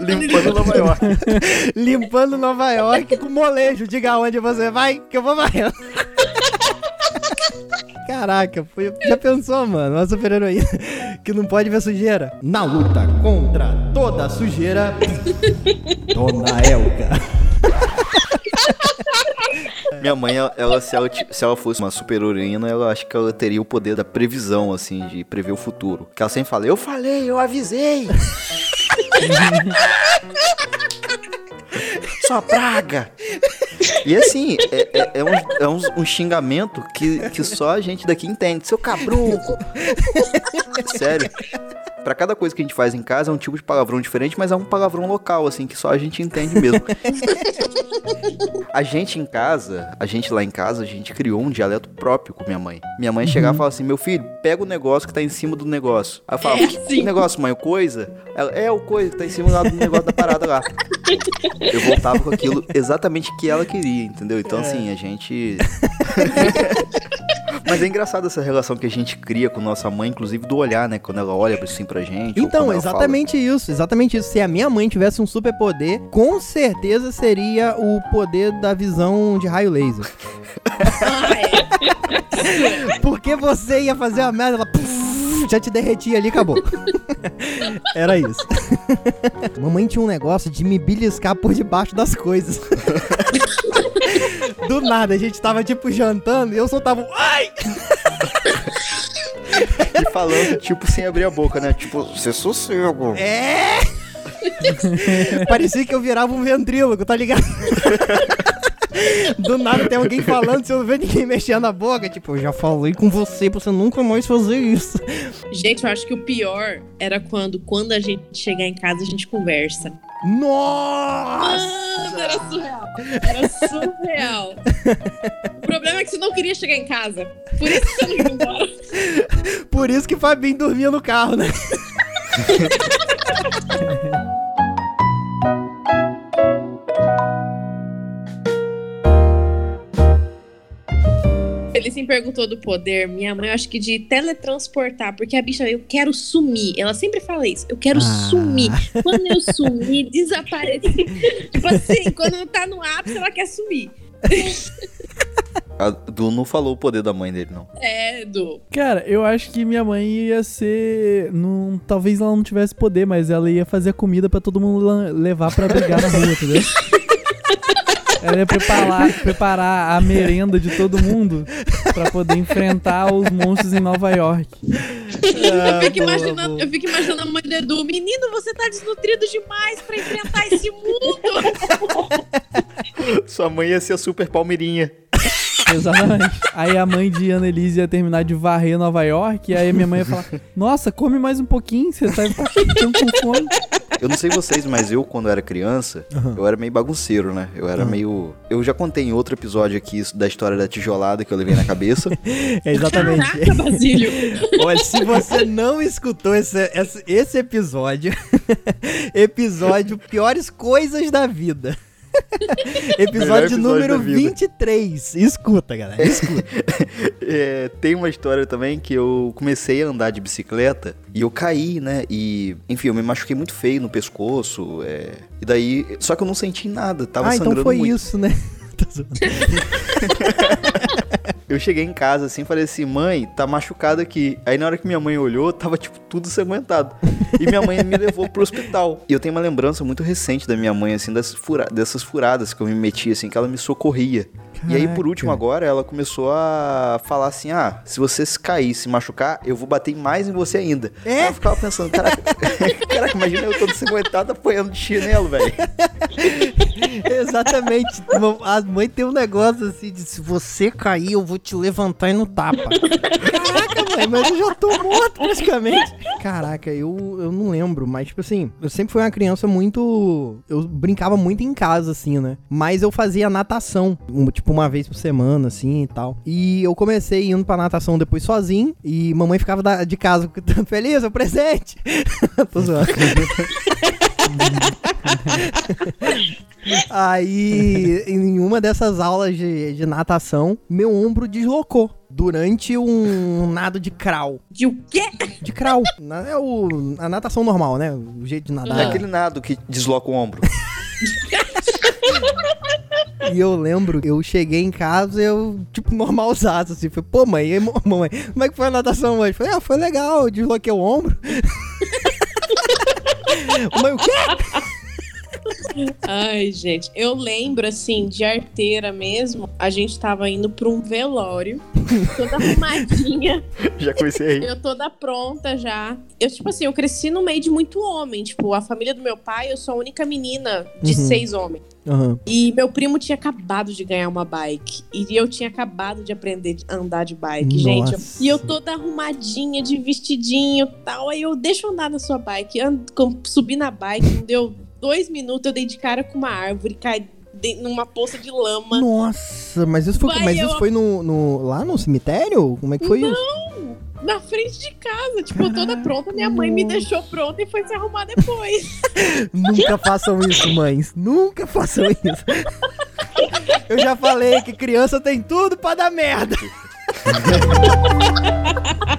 Limpando Nova York. Limpando Nova York com molejo. Diga onde você vai, que eu vou varrendo. Caraca, foi, já pensou, mano? Uma super heroína que não pode ver sujeira. Na luta contra toda a sujeira, Dona Elka. Minha mãe, ela, ela, se, ela, se ela fosse uma super heroína, ela acho que ela teria o poder da previsão, assim, de prever o futuro. Que ela sempre fala, eu falei, eu avisei. Sua praga. E assim, é, é- é um, é um- um xingamento que, que só a gente daqui entende. Seu cabrunco. Sério. Pra cada coisa que a gente faz em casa é um tipo de palavrão diferente, mas é um palavrão local, assim, que só a gente entende mesmo. A gente em casa, a gente lá em casa, a gente criou um dialeto próprio com minha mãe. Minha mãe chegava e falava assim: Meu filho, pega o negócio que tá em cima do negócio. Aí eu falava: É, negócio, mãe? O coisa? Ela, é o coisa que tá em cima lá do negócio da parada lá. Eu voltava com aquilo exatamente que ela queria, entendeu? Então, assim, a gente. Mas é engraçado essa relação que a gente cria com nossa mãe, inclusive do olhar, né? Quando ela olha assim pra gente. Então, ela fala. exatamente isso, exatamente isso. Se a minha mãe tivesse um superpoder, com certeza seria o poder da visão de raio laser. Porque você ia fazer uma merda, ela já te derretia ali e acabou. Era isso. Mamãe tinha um negócio de me beliscar por debaixo das coisas. Do nada, a gente tava tipo jantando e eu soltava um ai! E falando, tipo, sem abrir a boca, né? Tipo, você sossego. É! Parecia que eu virava um ventríloco, tá ligado? Do nada tem alguém falando, você não vê ninguém mexendo a boca. Tipo, eu já falei com você pra você nunca mais fazer isso. Gente, eu acho que o pior era quando, quando a gente chegar em casa, a gente conversa. Nossa! Mano, era surreal. Era surreal. o problema é que você não queria chegar em casa. Por isso que você não ia embora. Por isso que Fabinho dormia no carro, né? Felicinho perguntou do poder. Minha mãe, eu acho que de teletransportar, porque a bicha, eu quero sumir. Ela sempre fala isso. Eu quero Ah. sumir. Quando eu sumir, desaparecer. tipo assim, quando tá no ápice, ela quer sumir. A Du não falou o poder da mãe dele, não. É, do. Cara, eu acho que minha mãe ia ser. Não, talvez ela não tivesse poder, mas ela ia fazer a comida pra todo mundo levar pra brigar na rua, entendeu? Ela ia preparar, preparar a merenda de todo mundo pra poder enfrentar os monstros em Nova York. eu, fico boa, imaginando, boa. eu fico imaginando a mãe do Edu. Menino, você tá desnutrido demais pra enfrentar esse mundo. Sua mãe ia ser a super palmeirinha. Exatamente. Aí a mãe de Annelise ia terminar de varrer Nova York, e aí a minha mãe ia falar: Nossa, come mais um pouquinho, você tá, tá ficando com fome. Eu não sei vocês, mas eu, quando era criança, eu era meio bagunceiro, né? Eu era meio. Eu já contei em outro episódio aqui isso da história da tijolada que eu levei na cabeça. É exatamente. Caraca, Basílio. Olha, se você não escutou esse, esse episódio, episódio Piores Coisas da Vida. Episódio episódio número da vida. 23. Escuta, galera. Escuta. É, tem uma história também que eu comecei a andar de bicicleta e eu caí, né? E, enfim, eu me machuquei muito feio no pescoço. é, e daí. Só que eu não senti nada, tava ah, sangrando então foi muito. isso, né? Eu cheguei em casa assim, falei assim, mãe, tá machucado aqui. Aí na hora que minha mãe olhou, tava tipo tudo sanguentado. E minha mãe me levou pro hospital. E eu tenho uma lembrança muito recente da minha mãe, assim, dessas, fura- dessas furadas que eu me meti, assim, que ela me socorria. E aí, por Caraca. último, agora, ela começou a falar assim: ah, se você se cair, se machucar, eu vou bater mais em você ainda. É? Aí eu ficava pensando, caraca, caraca imagina eu todo sanguentado apoiando de chinelo, velho. Exatamente. A mãe tem um negócio assim de se você cair, eu vou te levantar e no tapa. Caraca, mãe, mas eu já tô morto praticamente. Caraca, eu, eu não lembro, mas tipo assim, eu sempre fui uma criança muito. Eu brincava muito em casa, assim, né? Mas eu fazia natação, tipo uma vez por semana, assim e tal. E eu comecei indo pra natação depois sozinho. E mamãe ficava de casa feliz, é o presente. tô zoando. Aí, em uma dessas aulas de, de natação, meu ombro deslocou. durante um nado de crawl. De o quê? De crawl. É o, a natação normal, né? O jeito de nadar. É aquele nado que desloca o ombro. E eu lembro, eu cheguei em casa eu, tipo, normalzaço, assim. Falei, pô, mãe, e aí, mãe, como é que foi a natação hoje? Falei, ah, foi legal, eu desloquei o ombro. mãe, o quê? Ai, gente, eu lembro assim, de arteira mesmo, a gente tava indo pra um velório, toda arrumadinha, Já comecei a rir. eu toda pronta já. Eu, tipo assim, eu cresci no meio de muito homem, tipo, a família do meu pai, eu sou a única menina de Uhum. seis homens. Aham. E meu primo tinha acabado de ganhar uma bike. E eu tinha acabado de aprender a andar de bike, gente. Nossa. E eu toda arrumadinha, de vestidinho e tal. Aí eu deixo andar na sua bike. Ando- subi na bike, não deu dois minutos, eu dei de cara com uma árvore, caí numa poça de lama. Nossa, mas isso foi, Vai, mas eu- isso foi no, no- lá no cemitério? Como é que foi isso? Na frente de casa, tipo, eu toda pronta, minha mãe me deixou pronta e foi se arrumar depois. Nunca façam isso, mães. Nunca façam isso. Eu já falei que criança tem tudo pra dar merda.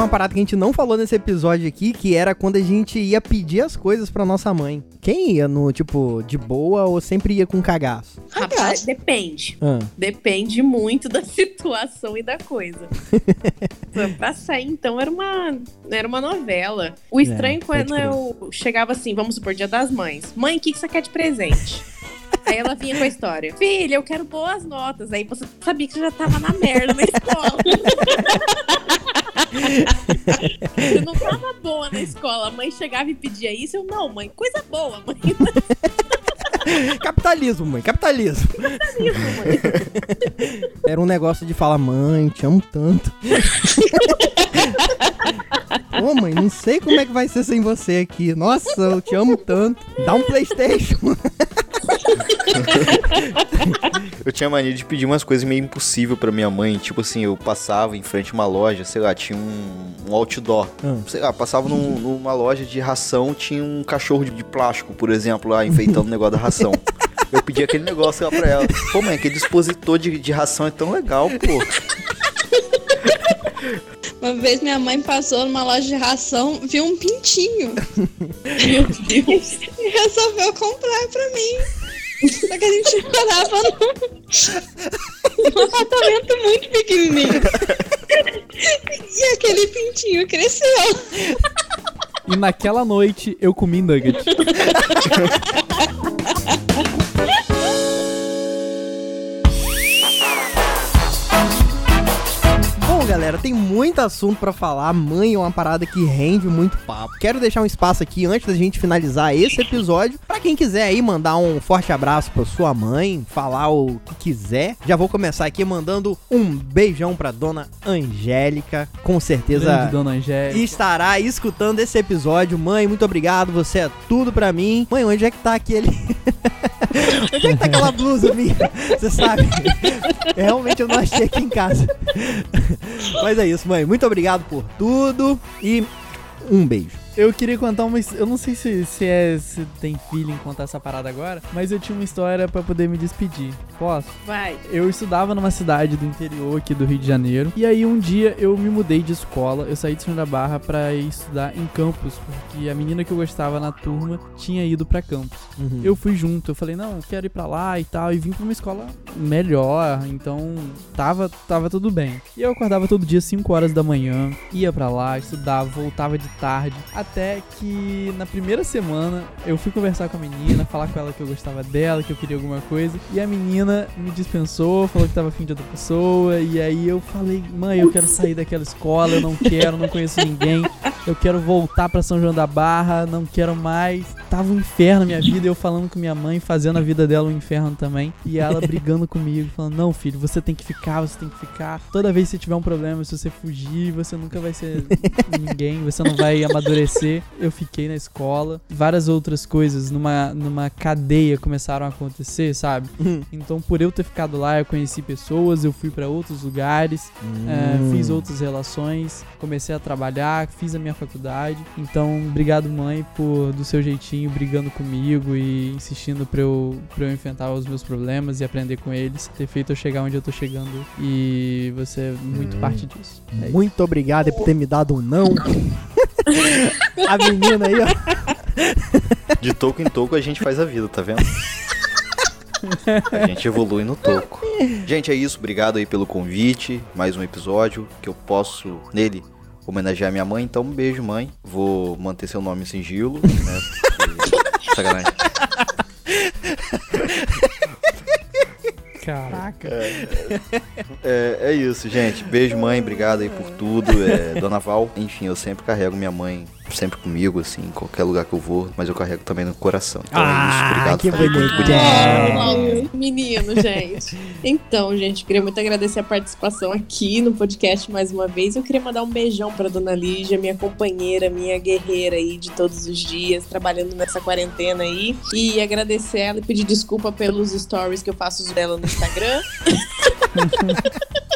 Teve uma parada que a gente não falou nesse episódio aqui, que era quando a gente ia pedir as coisas pra nossa mãe. Quem ia no, tipo, de boa ou sempre ia com cagaço? Rapaz, depende. Ah. Depende muito da situação e da coisa. Então, pra sair, então, era uma, era uma novela. O estranho É, quando eu chegava assim, vamos supor, dia das mães. Mãe, o que, que você quer de presente? Aí ela vinha com a história. Filha, eu quero boas notas. Aí você sabia que você já tava na merda na escola. você não tava boa na escola. A mãe chegava e pedia isso. Eu, não, mãe, coisa boa, mãe. Capitalismo, mãe, capitalismo. Era um negócio de falar, mãe, te amo tanto. Ô, mãe, não sei como é que vai ser sem você aqui. Nossa, eu te amo tanto. Dá um Playstation. Eu tinha mania de pedir umas coisas meio impossível pra minha mãe. Tipo assim, eu passava em frente a uma loja, sei lá, tinha um, um outdoor. Ah. Sei lá, passava num- numa loja de ração, tinha um cachorro de, de plástico, por exemplo, lá, enfeitando o negócio da ração. Eu pedi aquele negócio lá pra ela. Pô, mãe, aquele dispositor de, de ração é tão legal, pô. Uma vez minha mãe passou numa loja de ração, viu um pintinho Meu Deus. e resolveu comprar pra mim. Só que a gente morava num, num apartamento muito pequenininho. E aquele pintinho cresceu. E naquela noite eu comi nugget. galera, tem muito assunto pra falar. Mãe é uma parada que rende muito papo. Quero deixar um espaço aqui antes da gente finalizar esse episódio pra quem quiser aí mandar um forte abraço pra sua mãe, falar o que quiser. Já vou começar aqui mandando um beijão pra dona Angélica, com certeza Grande Dona Angélica. estará escutando esse episódio. Mãe, muito obrigado, você é tudo pra mim. Mãe, onde é que tá aquele. onde é que tá aquela blusa minha? Você sabe? Realmente eu não achei aqui em casa. Mas é isso, mãe. Muito obrigado por tudo e um beijo. Eu queria contar uma. Eu não sei se, se, é, se tem feeling contar essa parada agora, mas eu tinha uma história pra poder me despedir. Posso? Vai. Eu estudava numa cidade do interior aqui do Rio de Janeiro. E aí um dia eu me mudei de escola. Eu saí de São da Barra pra ir estudar em campus, porque a menina que eu gostava na turma tinha ido pra campus. Uhum. Eu fui junto, eu falei, não, eu quero ir pra lá e tal, e vim pra uma escola melhor, então tava, tava tudo bem. E eu acordava todo dia 5 horas da manhã, ia pra lá, estudava, voltava de tarde, até que na primeira semana eu fui conversar com a menina, falar com ela que eu gostava dela, que eu queria alguma coisa, e a menina me dispensou, falou que tava afim de outra pessoa, e aí eu falei, mãe, eu quero sair daquela escola, eu não quero, não conheço ninguém, eu quero voltar pra São João da Barra, não quero mais. Tava um inferno a minha vida, eu falando com minha mãe, fazendo a vida dela um inferno também. E ela brigando comigo, falando: Não, filho, você tem que ficar, você tem que ficar. Toda vez que você tiver um problema, se você fugir, você nunca vai ser ninguém, você não vai amadurecer. Eu fiquei na escola. Várias outras coisas numa, numa cadeia começaram a acontecer, sabe? Então, por eu ter ficado lá, eu conheci pessoas, eu fui pra outros lugares, é, Hum. fiz outras relações, comecei a trabalhar, fiz a minha faculdade. Então, obrigado, mãe, por do seu jeitinho, brigando comigo e insistindo pra eu, pra eu enfrentar os meus problemas e aprender com eles, ter feito eu chegar onde eu tô chegando. E você é muito Hum. parte disso. É isso. Muito obrigado por ter me dado um não. a menina aí, ó. De toco em toco a gente faz a vida, tá vendo? A gente evolui no toco. Gente, é isso. Obrigado aí pelo convite. Mais um episódio que eu posso, nele, homenagear minha mãe. Então, um beijo, mãe. Vou manter seu nome em sigilo, né? Sacanagem. Caraca. É, é isso, gente. Beijo, mãe. Obrigado aí por tudo. É, Dona Val. Enfim, eu sempre carrego minha mãe sempre comigo, assim, em qualquer lugar que eu vou. Mas eu carrego também no coração. Então é isso. Ah, Obrigado. que Felipe. bonito. Oh, menino, gente. Então, gente, queria muito agradecer a participação aqui no podcast mais uma vez. Eu queria mandar um beijão pra dona Lígia, minha companheira, minha guerreira aí de todos os dias, trabalhando nessa quarentena aí. E agradecer ela e pedir desculpa pelos stories que eu faço dela no Instagram.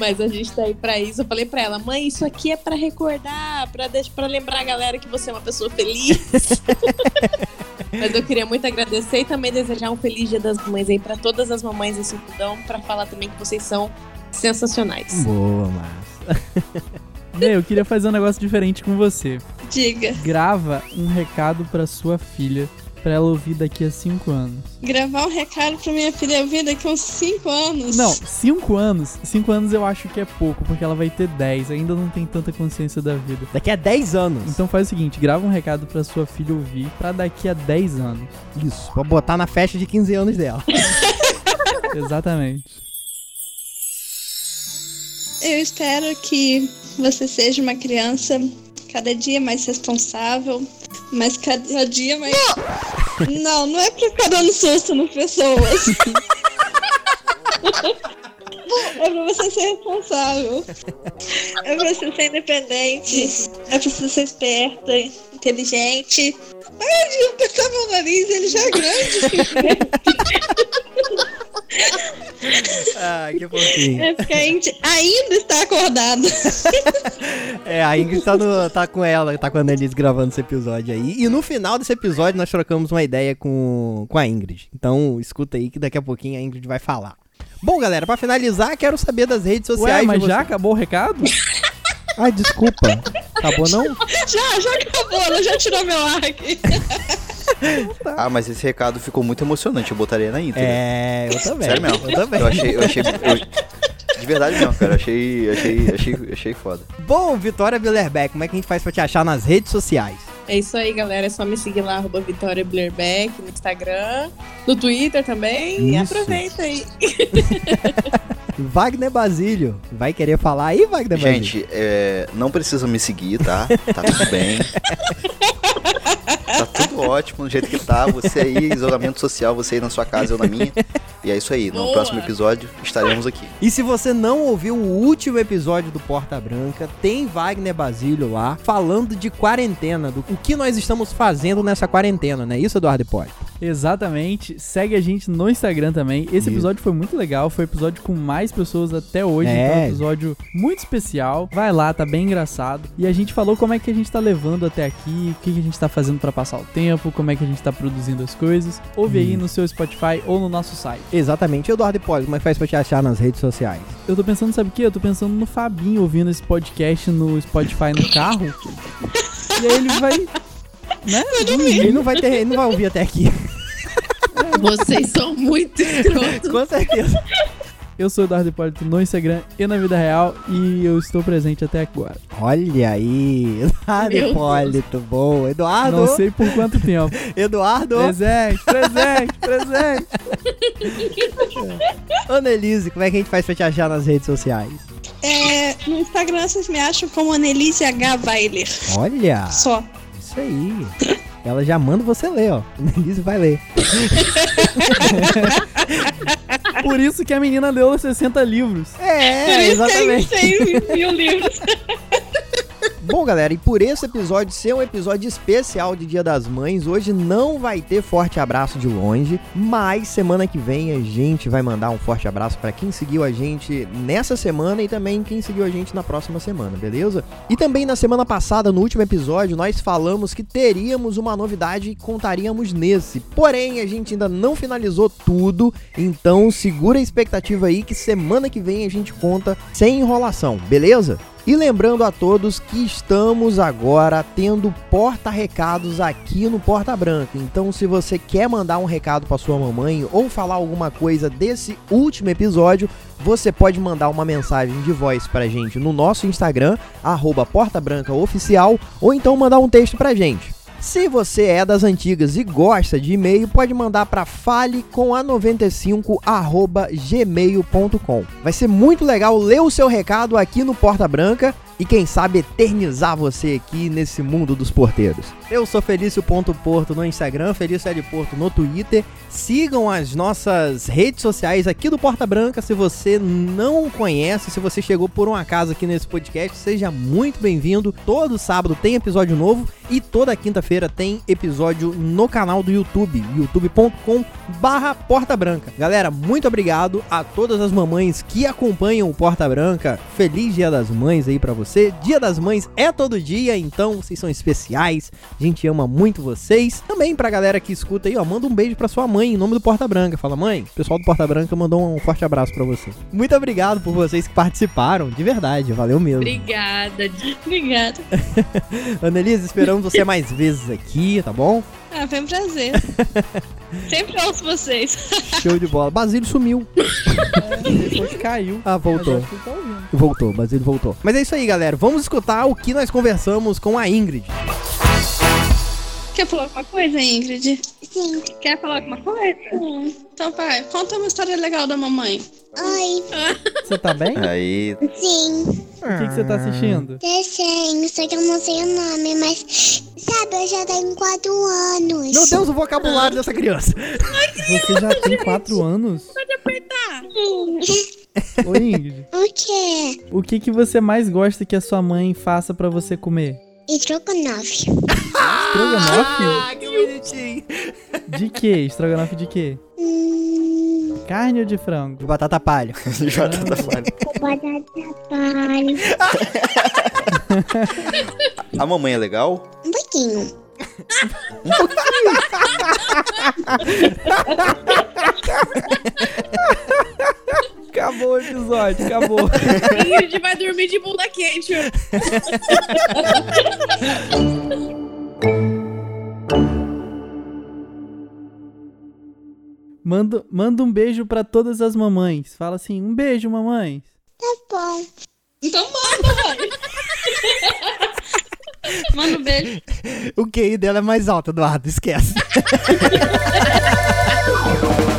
Mas a gente tá aí pra isso. Eu falei pra ela, mãe, isso aqui é pra recordar, pra, deixar, pra lembrar a galera que você é uma pessoa feliz. Mas eu queria muito agradecer e também desejar um feliz Dia das Mães aí pra todas as mamães desse mundão, pra falar também que vocês são sensacionais. Boa, massa. Né, eu queria fazer um negócio diferente com você. Diga. Grava um recado pra sua filha, pra ela ouvir daqui a 5 anos. Gravar um recado pra minha filha ouvir daqui uns 5 anos. Não, 5 anos. 5 anos eu acho que é pouco, porque ela vai ter 10, ainda não tem tanta consciência da vida. Daqui a 10 anos. Então faz o seguinte, grava um recado pra sua filha ouvir pra daqui a 10 anos. Isso, pra botar na festa de 15 anos dela. Exatamente. Eu espero que você seja uma criança cada dia mais responsável, mas cada dia mais. Não, não é pra ficar dando susto nas pessoas. É pra você ser responsável. É pra você ser independente. É pra você ser esperta, inteligente. Ai, de apertar meu nariz, ele já é grande. ah, que fofinho. É porque a gente ainda está acordada. É, a Ingrid tá, no- tá com ela, tá com a Annelise gravando esse episódio aí. E no final desse episódio nós trocamos uma ideia com, com a Ingrid. Então escuta aí que daqui a pouquinho a Ingrid vai falar. Bom, galera, pra finalizar, quero saber das redes sociais. Ué, mas já acabou o recado? Ai, desculpa. Acabou não? Já, já acabou, ela já tirou meu ar aqui. Ah, mas esse recado ficou muito emocionante. Eu botaria na íntegra. É, eu também. Sério mesmo? Eu também. Eu achei, eu achei. eu- de verdade mesmo, cara. Achei, achei, achei, achei foda. Bom, Vitória Billerbeck, como é que a gente faz pra te achar nas redes sociais? É isso aí, galera. É só me seguir lá, arroba Vitória Blairbeck, no Instagram, no Twitter também. E Isso. aproveita aí. Wagner Basílio. Vai querer falar aí, Wagner Basílio? Gente, é, não precisa me seguir, tá? Tá tudo bem. Tá tudo ótimo do jeito que tá. Você aí, isolamento social, você aí na sua casa, eu na minha. E é isso aí. No Boa. próximo episódio estaremos aqui. E se você não ouviu o último episódio do Porta Branca, tem Wagner Basílio lá falando de quarentena, do o que nós estamos fazendo nessa quarentena, não é isso, Eduardo Hipólito? Exatamente. Segue a gente no Instagram também. Esse Isso. episódio foi muito legal. Foi o episódio com mais pessoas até hoje. É. Então, é um episódio muito especial. Vai lá, tá bem engraçado. E a gente falou como é que a gente tá levando até aqui, o que, que a gente tá fazendo pra passar o tempo, como é que a gente tá produzindo as coisas. Ouve aí no seu Spotify ou no nosso site. Exatamente. Eduardo Hipólito, como é que faz pra te achar nas redes sociais? Eu tô pensando, sabe o quê? Eu tô pensando no Fabinho ouvindo esse podcast no Spotify no carro. e aí ele vai. Né? Ele não vai ter, ele não vai ouvir até aqui. Vocês são muito escrotos. Com certeza. Eu sou o Eduardo Hipólito no Instagram e na vida real e eu estou presente até agora. Olha aí. Eduardo Meu Hipólito, bom. Eduardo. Não sei por quanto tempo. Eduardo. Presente, presente, presente. Annelise, como é que a gente faz pra te achar nas redes sociais? É, no Instagram vocês me acham como Annelise H. Weiler. Olha. Só. Isso aí. Ela já manda você ler, ó. Annelise vai ler. Por isso que a menina leu 60 livros. É, exatamente. Tem mil livros. Bom, galera, e por esse episódio ser um episódio especial de Dia das Mães, hoje não vai ter forte abraço de longe, mas semana que vem a gente vai mandar um forte abraço para quem seguiu a gente nessa semana e também quem seguiu a gente na próxima semana, beleza? E também na semana passada, no último episódio, nós falamos que teríamos uma novidade e contaríamos nesse. Porém, a gente ainda não finalizou tudo, então segura a expectativa aí que semana que vem a gente conta sem enrolação, beleza? E lembrando a todos que estamos agora tendo porta-recados aqui no Porta Branca. Então, se você quer mandar um recado para sua mamãe ou falar alguma coisa desse último episódio, você pode mandar uma mensagem de voz pra gente no nosso Instagram, arroba Porta Branca Oficial, ou então mandar um texto pra gente. Se você é das antigas e gosta de e-mail, pode mandar para falecoma95@gmail.com. Vai ser muito legal ler o seu recado aqui no Porta Branca e quem sabe eternizar você aqui nesse mundo dos porteiros. Eu sou Felício.porto no Instagram, Felício L. Porto no Twitter. Sigam as nossas redes sociais aqui do Porta Branca. Se você não conhece, se você chegou por um acaso aqui nesse podcast, seja muito bem-vindo. Todo sábado tem episódio novo e toda quinta-feira tem episódio no canal do YouTube, youtube.com barra Porta Branca. Galera, muito obrigado a todas as mamães que acompanham o Porta Branca. Feliz Dia das Mães aí pra você. Dia das Mães é todo dia, então vocês são especiais. A gente ama muito vocês. Também pra galera que escuta aí, ó, manda um beijo pra sua mãe em nome do Porta Branca. Fala, mãe, o pessoal do Porta Branca mandou um forte abraço pra você. Muito obrigado por vocês que participaram, de verdade, valeu mesmo. Obrigada. Obrigada. Annelise, esperamos você mais vezes aqui, tá bom? Ah, foi um prazer. Sempre ouço vocês. Show de bola. Basílio sumiu. Depois caiu. Ah, voltou. tá. Voltou, Basílio voltou. Mas é isso aí, galera. Vamos escutar o que nós conversamos com a Ingrid. Quer falar alguma coisa, Ingrid? Sim. Quer falar alguma coisa? Sim. Então vai, conta uma história legal da mamãe. Oi. Você tá bem? Aí, Sim. O que, que você tá assistindo? Desenho, só que eu não sei o nome, mas sabe, eu já tenho quatro anos. Meu Deus, o vocabulário dessa criança. Você já tem 4 anos? Ô Ingrid, O quê? o que, que você mais gosta que a sua mãe faça pra você comer? Estrogonofe. Estrogonofe? Ah, que bonitinho. De quê? Estrogonofe de quê? Hum, Carne ou de frango? De batata palha. Jota tá falando. batata palha. A mamãe é legal? Um pouquinho. Acabou o episódio, acabou. Ingrid vai dormir de bunda quente. Manda, manda um beijo pra todas as mamães. Fala assim, um beijo, mamães. Tá bom. Então manda, vai. Manda um beijo. O QI dela é mais alto, Eduardo, esquece.